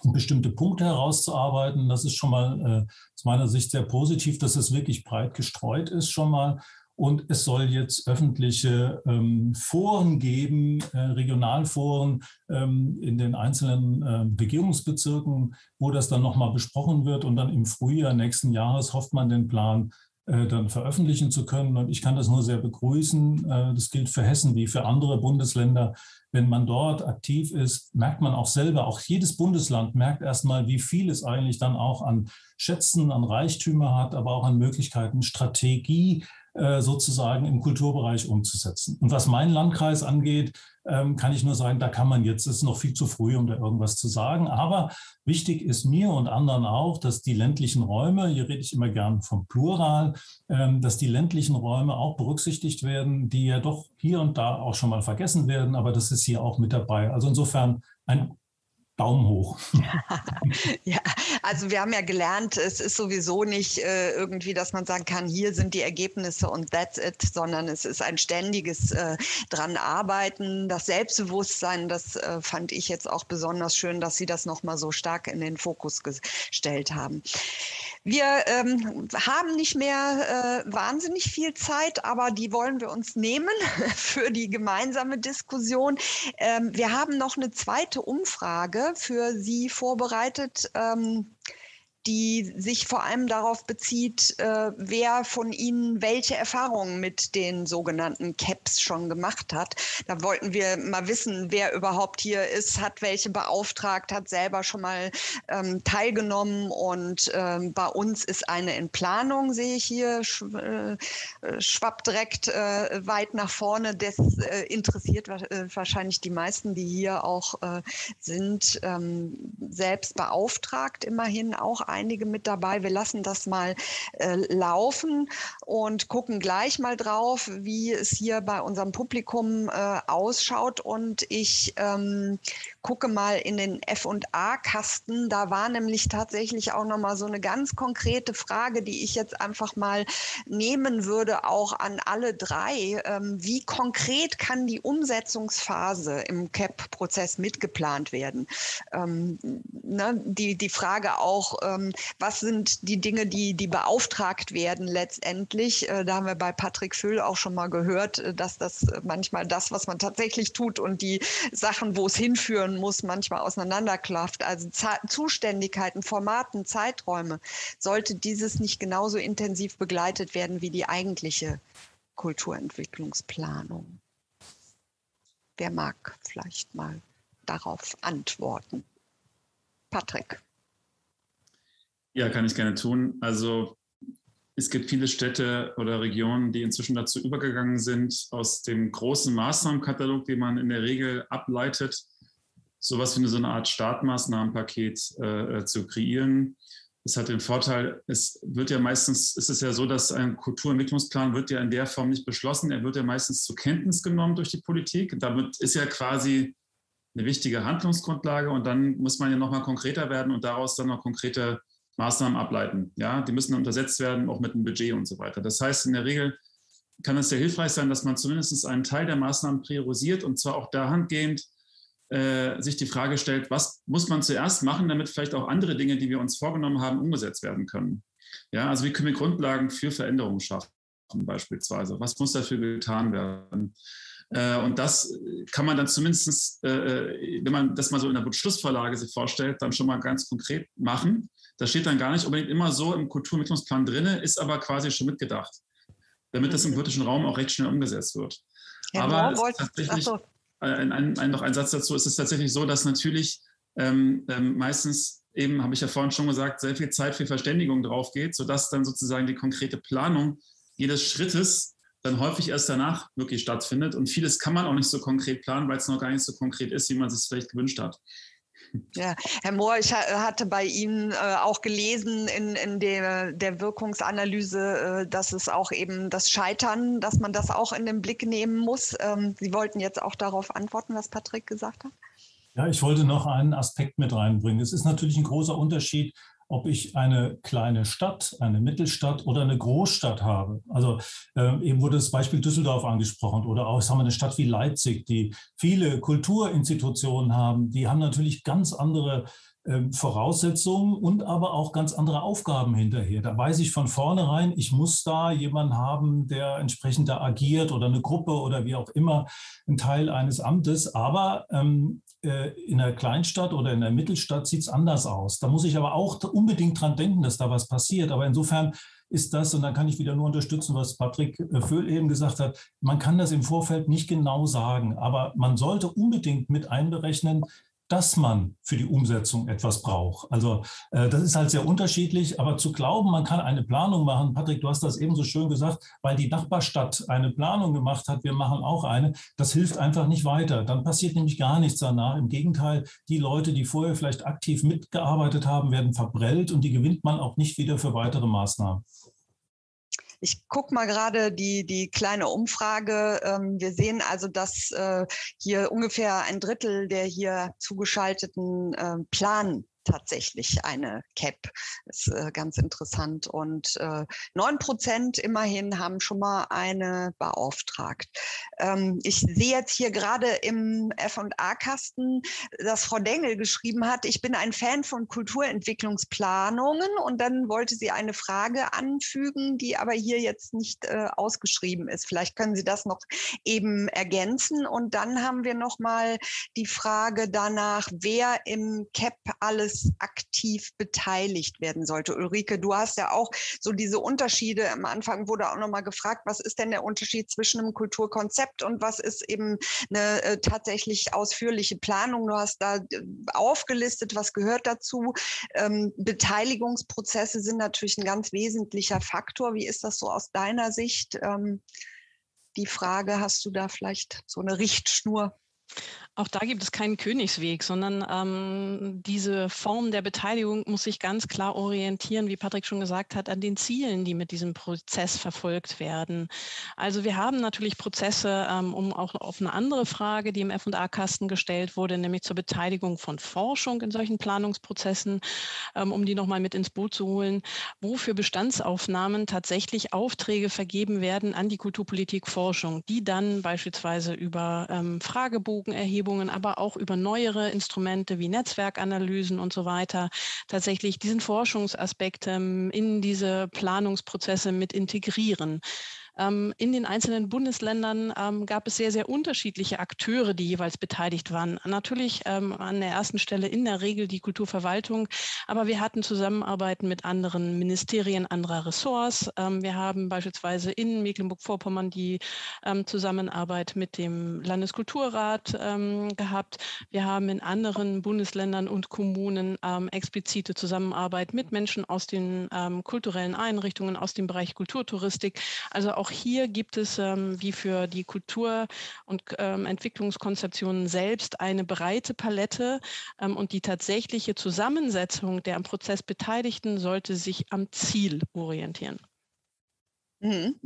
und bestimmte Punkte herauszuarbeiten. Das ist schon mal äh, aus meiner Sicht sehr positiv, dass es wirklich breit gestreut ist schon mal. Und es soll jetzt öffentliche ähm, Foren geben, äh, Regionalforen ähm, in den einzelnen äh, Regierungsbezirken, wo das dann nochmal besprochen wird. Und dann im Frühjahr nächsten Jahres hofft man den Plan äh, dann veröffentlichen zu können. Und ich kann das nur sehr begrüßen. Äh, das gilt für Hessen wie für andere Bundesländer. Wenn man dort aktiv ist, merkt man auch selber, auch jedes Bundesland merkt erstmal, wie viel es eigentlich dann auch an Schätzen, an Reichtümer hat, aber auch an Möglichkeiten, Strategie sozusagen im Kulturbereich umzusetzen. Und was meinen Landkreis angeht, ähm, kann ich nur sagen, da kann man jetzt, es ist noch viel zu früh, um da irgendwas zu sagen. Aber wichtig ist mir und anderen auch, dass die ländlichen Räume, hier rede ich immer gern vom Plural, ähm, dass die ländlichen Räume auch berücksichtigt werden, die ja doch hier und da auch schon mal vergessen werden. Aber das ist hier auch mit dabei. Also insofern ein Daumen hoch. ja, also wir haben ja gelernt, es ist sowieso nicht äh, irgendwie, dass man sagen kann, hier sind die Ergebnisse und that's it, sondern es ist ein ständiges äh, dran arbeiten, das Selbstbewusstsein, das äh, fand ich jetzt auch besonders schön, dass Sie das nochmal so stark in den Fokus gestellt haben. Wir ähm, haben nicht mehr äh, wahnsinnig viel Zeit, aber die wollen wir uns nehmen für die gemeinsame Diskussion. Ähm, wir haben noch eine zweite Umfrage für Sie vorbereitet. Ähm, die sich vor allem darauf bezieht, äh, wer von Ihnen welche Erfahrungen mit den sogenannten CAPs schon gemacht hat. Da wollten wir mal wissen, wer überhaupt hier ist, hat welche beauftragt, hat selber schon mal ähm, teilgenommen und ähm, bei uns ist eine in Planung, sehe ich hier, sch äh, schwappt direkt äh, weit nach vorne. Das äh, interessiert äh, wahrscheinlich die meisten, die hier auch äh, sind, ähm, selbst beauftragt, immerhin auch einige mit dabei. Wir lassen das mal äh, laufen und gucken gleich mal drauf, wie es hier bei unserem Publikum äh, ausschaut. Und ich ähm, gucke mal in den F&A-Kasten. Da war nämlich tatsächlich auch nochmal so eine ganz konkrete Frage, die ich jetzt einfach mal nehmen würde, auch an alle drei. Ähm, wie konkret kann die Umsetzungsphase im CAP-Prozess mitgeplant werden? Ähm, ne, die, die Frage auch, ähm, was sind die Dinge, die, die beauftragt werden letztendlich? Äh, da haben wir bei Patrick Füll auch schon mal gehört, äh, dass das manchmal das, was man tatsächlich tut und die Sachen, wo es hinführen muss, manchmal auseinanderklafft. Also Zuständigkeiten, Formaten, Zeiträume. Sollte dieses nicht genauso intensiv begleitet werden wie die eigentliche Kulturentwicklungsplanung? Wer mag vielleicht mal darauf antworten? Patrick. Ja, kann ich gerne tun. Also es gibt viele Städte oder Regionen, die inzwischen dazu übergegangen sind, aus dem großen Maßnahmenkatalog, den man in der Regel ableitet, sowas wie so eine Art Startmaßnahmenpaket äh, zu kreieren. Das hat den Vorteil, es wird ja meistens, ist es ja so, dass ein Kulturentwicklungsplan wird ja in der Form nicht beschlossen. Er wird ja meistens zur Kenntnis genommen durch die Politik. Damit ist ja quasi eine wichtige Handlungsgrundlage und dann muss man ja nochmal konkreter werden und daraus dann noch konkrete Maßnahmen ableiten. Ja, die müssen untersetzt werden, auch mit einem Budget und so weiter. Das heißt, in der Regel kann es sehr hilfreich sein, dass man zumindest einen Teil der Maßnahmen priorisiert und zwar auch dahingehend, äh, sich die Frage stellt, was muss man zuerst machen, damit vielleicht auch andere Dinge, die wir uns vorgenommen haben, umgesetzt werden können. Ja, also wie können wir Grundlagen für Veränderungen schaffen, beispielsweise? Was muss dafür getan werden? Äh, und das kann man dann zumindest, äh, äh, wenn man das mal so in der Beschlussvorlage sich vorstellt, dann schon mal ganz konkret machen. Das steht dann gar nicht unbedingt immer so im Kulturmittlungsplan drin, ist aber quasi schon mitgedacht, damit das im mhm. politischen Raum auch recht schnell umgesetzt wird. Ja, aber es ist tatsächlich, äh, ein, ein, ein, noch ein Satz dazu. Es ist tatsächlich so, dass natürlich ähm, ähm, meistens eben, habe ich ja vorhin schon gesagt, sehr viel Zeit für Verständigung drauf geht, sodass dann sozusagen die konkrete Planung jedes Schrittes dann häufig erst danach wirklich stattfindet. Und vieles kann man auch nicht so konkret planen, weil es noch gar nicht so konkret ist, wie man es vielleicht gewünscht hat. Ja, Herr Mohr, ich hatte bei Ihnen äh, auch gelesen in, in der, der Wirkungsanalyse, äh, dass es auch eben das Scheitern, dass man das auch in den Blick nehmen muss. Ähm, Sie wollten jetzt auch darauf antworten, was Patrick gesagt hat? Ja, ich wollte noch einen Aspekt mit reinbringen. Es ist natürlich ein großer Unterschied, ob ich eine kleine Stadt, eine Mittelstadt oder eine Großstadt habe. Also äh, eben wurde das Beispiel Düsseldorf angesprochen oder auch sagen wir eine Stadt wie Leipzig, die viele Kulturinstitutionen haben. Die haben natürlich ganz andere äh, Voraussetzungen und aber auch ganz andere Aufgaben hinterher. Da weiß ich von vornherein, ich muss da jemanden haben, der entsprechend da agiert oder eine Gruppe oder wie auch immer, ein Teil eines Amtes. Aber ähm, äh, in einer Kleinstadt oder in der Mittelstadt sieht es anders aus. Da muss ich aber auch unbedingt dran denken, dass da was passiert. Aber insofern ist das, und dann kann ich wieder nur unterstützen, was Patrick äh, Föhl eben gesagt hat, man kann das im Vorfeld nicht genau sagen, aber man sollte unbedingt mit einberechnen, dass man für die Umsetzung etwas braucht. Also äh, das ist halt sehr unterschiedlich, aber zu glauben, man kann eine Planung machen, Patrick, du hast das eben so schön gesagt, weil die Nachbarstadt eine Planung gemacht hat, wir machen auch eine, das hilft einfach nicht weiter. Dann passiert nämlich gar nichts danach. Im Gegenteil, die Leute, die vorher vielleicht aktiv mitgearbeitet haben, werden verbrellt und die gewinnt man auch nicht wieder für weitere Maßnahmen. Ich gucke mal gerade die, die kleine Umfrage. Ähm, wir sehen also, dass äh, hier ungefähr ein Drittel der hier zugeschalteten äh, Plan tatsächlich eine CAP. Das ist äh, ganz interessant. Und äh, neun Prozent immerhin haben schon mal eine beauftragt. Ähm, ich sehe jetzt hier gerade im F&A-Kasten, dass Frau Dengel geschrieben hat, ich bin ein Fan von Kulturentwicklungsplanungen und dann wollte sie eine Frage anfügen, die aber hier jetzt nicht äh, ausgeschrieben ist. Vielleicht können Sie das noch eben ergänzen. Und dann haben wir noch mal die Frage danach, wer im CAP alles alles aktiv beteiligt werden sollte. Ulrike, du hast ja auch so diese Unterschiede. Am Anfang wurde auch nochmal gefragt, was ist denn der Unterschied zwischen einem Kulturkonzept und was ist eben eine äh, tatsächlich ausführliche Planung? Du hast da äh, aufgelistet, was gehört dazu. Ähm, Beteiligungsprozesse sind natürlich ein ganz wesentlicher Faktor. Wie ist das so aus deiner Sicht? Ähm, die Frage, hast du da vielleicht so eine Richtschnur? Auch da gibt es keinen Königsweg, sondern ähm, diese Form der Beteiligung muss sich ganz klar orientieren, wie Patrick schon gesagt hat, an den Zielen, die mit diesem Prozess verfolgt werden. Also wir haben natürlich Prozesse, ähm, um auch auf eine andere Frage, die im F&A-Kasten gestellt wurde, nämlich zur Beteiligung von Forschung in solchen Planungsprozessen, ähm, um die nochmal mit ins Boot zu holen, wo für Bestandsaufnahmen tatsächlich Aufträge vergeben werden an die Kulturpolitik Forschung, die dann beispielsweise über ähm, Fragebogenerhebungen Erhebungen, aber auch über neuere Instrumente wie Netzwerkanalysen und so weiter tatsächlich diesen Forschungsaspekt ähm, in diese Planungsprozesse mit integrieren. Ähm, in den einzelnen Bundesländern ähm, gab es sehr, sehr unterschiedliche Akteure, die jeweils beteiligt waren. Natürlich ähm, an der ersten Stelle in der Regel die Kulturverwaltung, aber wir hatten Zusammenarbeiten mit anderen Ministerien anderer Ressorts. wir haben beispielsweise in Mecklenburg-Vorpommern die Zusammenarbeit mit dem Landeskulturrat gehabt. Wir haben in anderen Bundesländern und Kommunen explizite Zusammenarbeit mit Menschen aus den kulturellen Einrichtungen, aus dem Bereich Kulturtouristik. Also auch auch hier gibt es, ähm, wie für die Kultur- und ähm, Entwicklungskonzeptionen selbst, eine breite Palette ähm, und die tatsächliche Zusammensetzung der am Prozess Beteiligten sollte sich am Ziel orientieren. Mhm.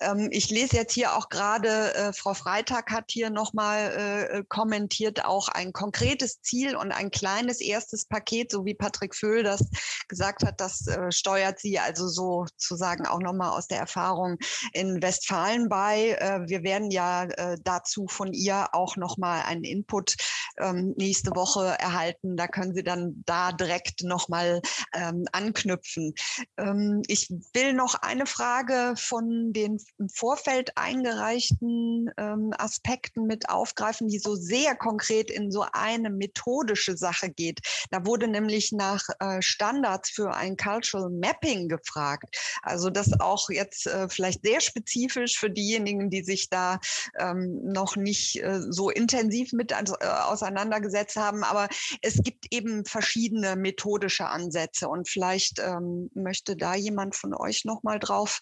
Ähm, ich lese jetzt hier auch gerade, äh, Frau Freitag hat hier nochmal äh, kommentiert, auch ein konkretes Ziel und ein kleines erstes Paket, so wie Patrick Föhl das gesagt hat, das äh, steuert sie also sozusagen auch nochmal aus der Erfahrung in Westfalen bei. Äh, wir werden ja äh, dazu von ihr auch nochmal einen Input ähm, nächste Woche erhalten. Da können Sie dann da direkt nochmal ähm, anknüpfen. Ähm, ich will noch eine Frage von den im Vorfeld eingereichten ähm, Aspekten mit aufgreifen, die so sehr konkret in so eine methodische Sache geht. Da wurde nämlich nach äh, Standards für ein Cultural Mapping gefragt. Also das auch jetzt äh, vielleicht sehr spezifisch für diejenigen, die sich da ähm, noch nicht äh, so intensiv mit äh, auseinandergesetzt haben. Aber es gibt eben verschiedene methodische Ansätze und vielleicht ähm, möchte da jemand von euch noch mal drauf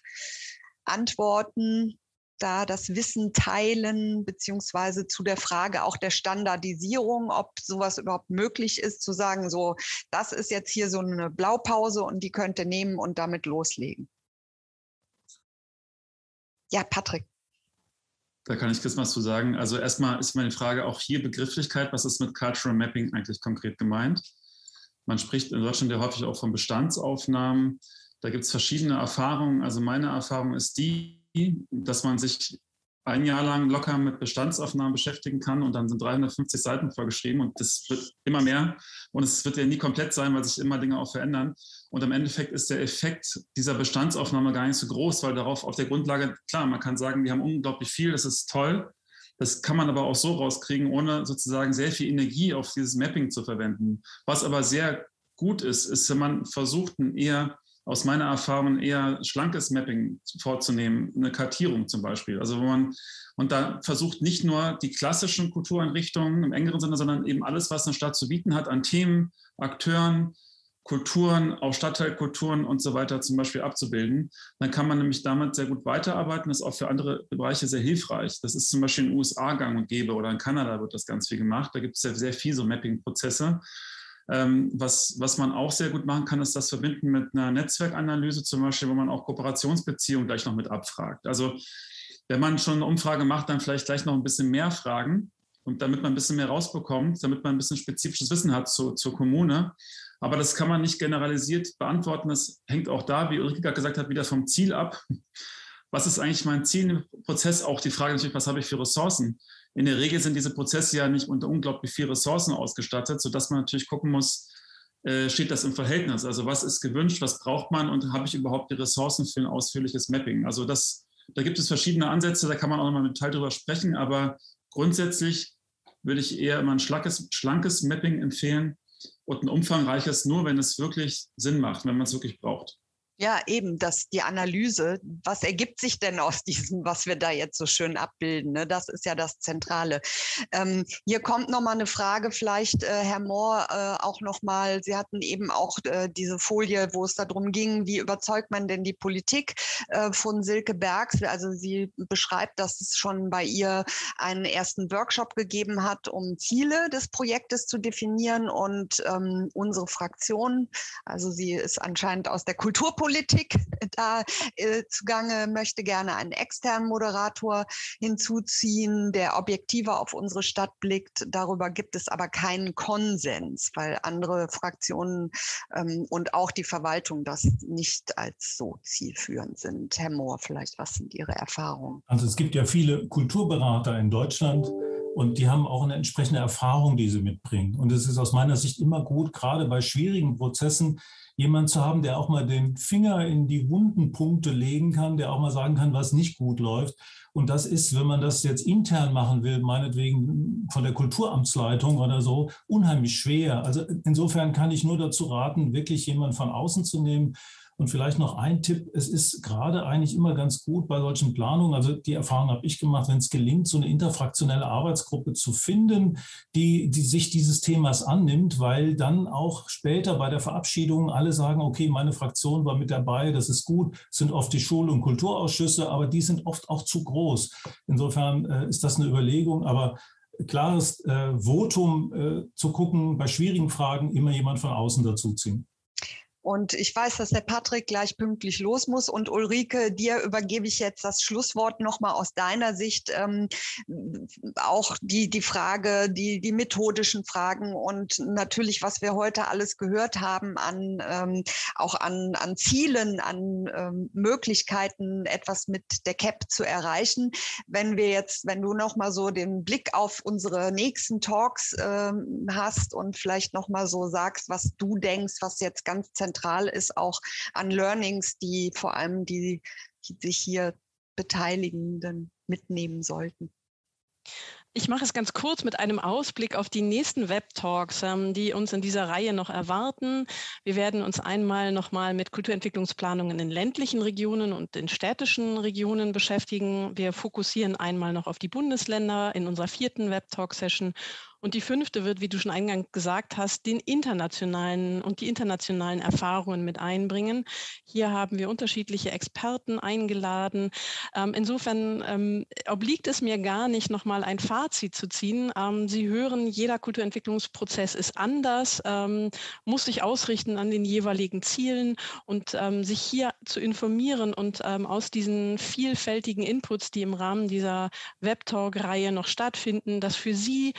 antworten, da das Wissen teilen, beziehungsweise zu der Frage auch der Standardisierung, ob sowas überhaupt möglich ist, zu sagen, so, das ist jetzt hier so eine Blaupause und die könnt ihr nehmen und damit loslegen. Ja, Patrick. Da kann ich kurz was zu sagen. Also erstmal ist meine Frage auch hier Begrifflichkeit. Was ist mit Cultural Mapping eigentlich konkret gemeint? Man spricht in Deutschland ja häufig auch von Bestandsaufnahmen. Da gibt es verschiedene Erfahrungen. Also meine Erfahrung ist die, dass man sich ein Jahr lang locker mit Bestandsaufnahmen beschäftigen kann und dann sind 350 Seiten vorgeschrieben und das wird immer mehr und es wird ja nie komplett sein, weil sich immer Dinge auch verändern. Und im Endeffekt ist der Effekt dieser Bestandsaufnahme gar nicht so groß, weil darauf auf der Grundlage, klar, man kann sagen, wir haben unglaublich viel, das ist toll. Das kann man aber auch so rauskriegen, ohne sozusagen sehr viel Energie auf dieses Mapping zu verwenden. Was aber sehr gut ist, ist, wenn man versucht, ein eher aus meiner Erfahrung eher schlankes Mapping vorzunehmen, eine Kartierung zum Beispiel. Also wo man und da versucht nicht nur die klassischen Kultureinrichtungen im engeren Sinne, sondern eben alles, was eine Stadt zu bieten hat an Themen, Akteuren, Kulturen, auch Stadtteilkulturen und so weiter zum Beispiel abzubilden. Dann kann man nämlich damit sehr gut weiterarbeiten. Das ist auch für andere Bereiche sehr hilfreich. Das ist zum Beispiel in den USA gang und gäbe oder in Kanada wird das ganz viel gemacht. Da gibt es sehr, sehr viel so Mapping-Prozesse. Ähm, was, was man auch sehr gut machen kann, ist das verbinden mit einer Netzwerkanalyse zum Beispiel, wo man auch Kooperationsbeziehungen gleich noch mit abfragt. Also wenn man schon eine Umfrage macht, dann vielleicht gleich noch ein bisschen mehr fragen und damit man ein bisschen mehr rausbekommt, damit man ein bisschen spezifisches Wissen hat zu, zur Kommune. Aber das kann man nicht generalisiert beantworten. Das hängt auch da, wie Ulrike gesagt hat, wieder vom Ziel ab. Was ist eigentlich mein Ziel im Prozess? Auch die Frage natürlich, was habe ich für Ressourcen? In der Regel sind diese Prozesse ja nicht unter unglaublich viel Ressourcen ausgestattet, sodass man natürlich gucken muss, äh, steht das im Verhältnis? Also was ist gewünscht, was braucht man und habe ich überhaupt die Ressourcen für ein ausführliches Mapping? Also das, da gibt es verschiedene Ansätze, da kann man auch nochmal mit Teil drüber sprechen, aber grundsätzlich würde ich eher immer ein schlankes, schlankes Mapping empfehlen, und ein umfangreiches, nur wenn es wirklich Sinn macht, wenn man es wirklich braucht. Ja, eben, dass die Analyse, was ergibt sich denn aus diesem, was wir da jetzt so schön abbilden? Ne? Das ist ja das Zentrale. Ähm, hier kommt nochmal eine Frage, vielleicht, äh, Herr Mohr, äh, auch nochmal. Sie hatten eben auch äh, diese Folie, wo es darum ging, wie überzeugt man denn die Politik äh, von Silke Bergs? Also sie beschreibt, dass es schon bei ihr einen ersten Workshop gegeben hat, um Ziele des Projektes zu definieren. Und ähm, unsere Fraktion, also sie ist anscheinend aus der Kulturpolitik, Politik da äh, zugange, möchte gerne einen externen Moderator hinzuziehen, der objektiver auf unsere Stadt blickt. Darüber gibt es aber keinen Konsens, weil andere Fraktionen ähm, und auch die Verwaltung das nicht als so zielführend sind. Herr Mohr, vielleicht, was sind Ihre Erfahrungen? Also es gibt ja viele Kulturberater in Deutschland. Und die haben auch eine entsprechende Erfahrung, die sie mitbringen. Und es ist aus meiner Sicht immer gut, gerade bei schwierigen Prozessen, jemand zu haben, der auch mal den Finger in die wunden Punkte legen kann, der auch mal sagen kann, was nicht gut läuft. Und das ist, wenn man das jetzt intern machen will, meinetwegen von der Kulturamtsleitung oder so, unheimlich schwer. Also insofern kann ich nur dazu raten, wirklich jemanden von außen zu nehmen, und vielleicht noch ein Tipp, es ist gerade eigentlich immer ganz gut bei solchen Planungen, also die Erfahrung habe ich gemacht, wenn es gelingt, so eine interfraktionelle Arbeitsgruppe zu finden, die, die sich dieses Themas annimmt, weil dann auch später bei der Verabschiedung alle sagen, okay, meine Fraktion war mit dabei, das ist gut, es sind oft die Schul- und Kulturausschüsse, aber die sind oft auch zu groß. Insofern äh, ist das eine Überlegung, aber klares äh, Votum äh, zu gucken, bei schwierigen Fragen immer jemand von außen dazuziehen. Und ich weiß, dass der Patrick gleich pünktlich los muss. Und Ulrike, dir übergebe ich jetzt das Schlusswort nochmal aus deiner Sicht. Ähm, auch die, die Frage, die, die methodischen Fragen und natürlich, was wir heute alles gehört haben an, ähm, auch an, an Zielen, an ähm, Möglichkeiten, etwas mit der CAP zu erreichen. Wenn wir jetzt, wenn du nochmal so den Blick auf unsere nächsten Talks ähm, hast und vielleicht nochmal so sagst, was du denkst, was jetzt ganz zentral zentral ist, auch an Learnings, die vor allem die, die sich hier Beteiligenden mitnehmen sollten. Ich mache es ganz kurz mit einem Ausblick auf die nächsten Web-Talks, ähm, die uns in dieser Reihe noch erwarten. Wir werden uns einmal nochmal mit Kulturentwicklungsplanungen in ländlichen Regionen und in städtischen Regionen beschäftigen. Wir fokussieren einmal noch auf die Bundesländer in unserer vierten Web-Talk-Session und die fünfte wird, wie du schon eingangs gesagt hast, den internationalen und die internationalen Erfahrungen mit einbringen. Hier haben wir unterschiedliche Experten eingeladen. Ähm, insofern ähm, obliegt es mir gar nicht, nochmal ein Fazit zu ziehen. Ähm, Sie hören, jeder Kulturentwicklungsprozess ist anders, ähm, muss sich ausrichten an den jeweiligen Zielen und ähm, sich hier zu informieren und ähm, aus diesen vielfältigen Inputs, die im Rahmen dieser Webtalk-Reihe noch stattfinden, das für Sie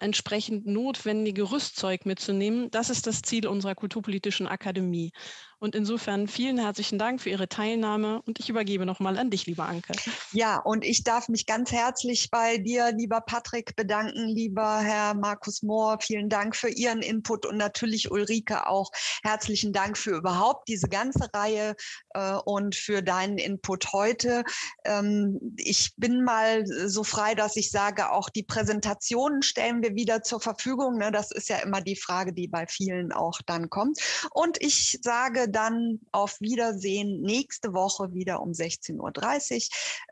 entsprechend notwendige Rüstzeug mitzunehmen. Das ist das Ziel unserer Kulturpolitischen Akademie. Und insofern vielen herzlichen Dank für Ihre Teilnahme und ich übergebe nochmal an dich, lieber Anke. Ja, und ich darf mich ganz herzlich bei dir, lieber Patrick, bedanken, lieber Herr Markus Mohr. Vielen Dank für Ihren Input und natürlich Ulrike auch herzlichen Dank für überhaupt diese ganze Reihe äh, und für deinen Input heute. Ähm, ich bin mal so frei, dass ich sage, auch die Präsentationen stellen wir wieder zur Verfügung. Ne? Das ist ja immer die Frage, die bei vielen auch dann kommt. Und ich sage dann auf Wiedersehen nächste Woche wieder um 16.30 Uhr.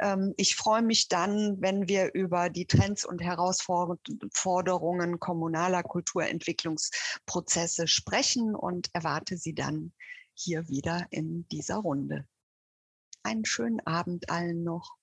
Ähm, ich freue mich dann, wenn wir über die Trends und Herausforderungen kommunaler Kulturentwicklungsprozesse sprechen und erwarte Sie dann hier wieder in dieser Runde. Einen schönen Abend allen noch.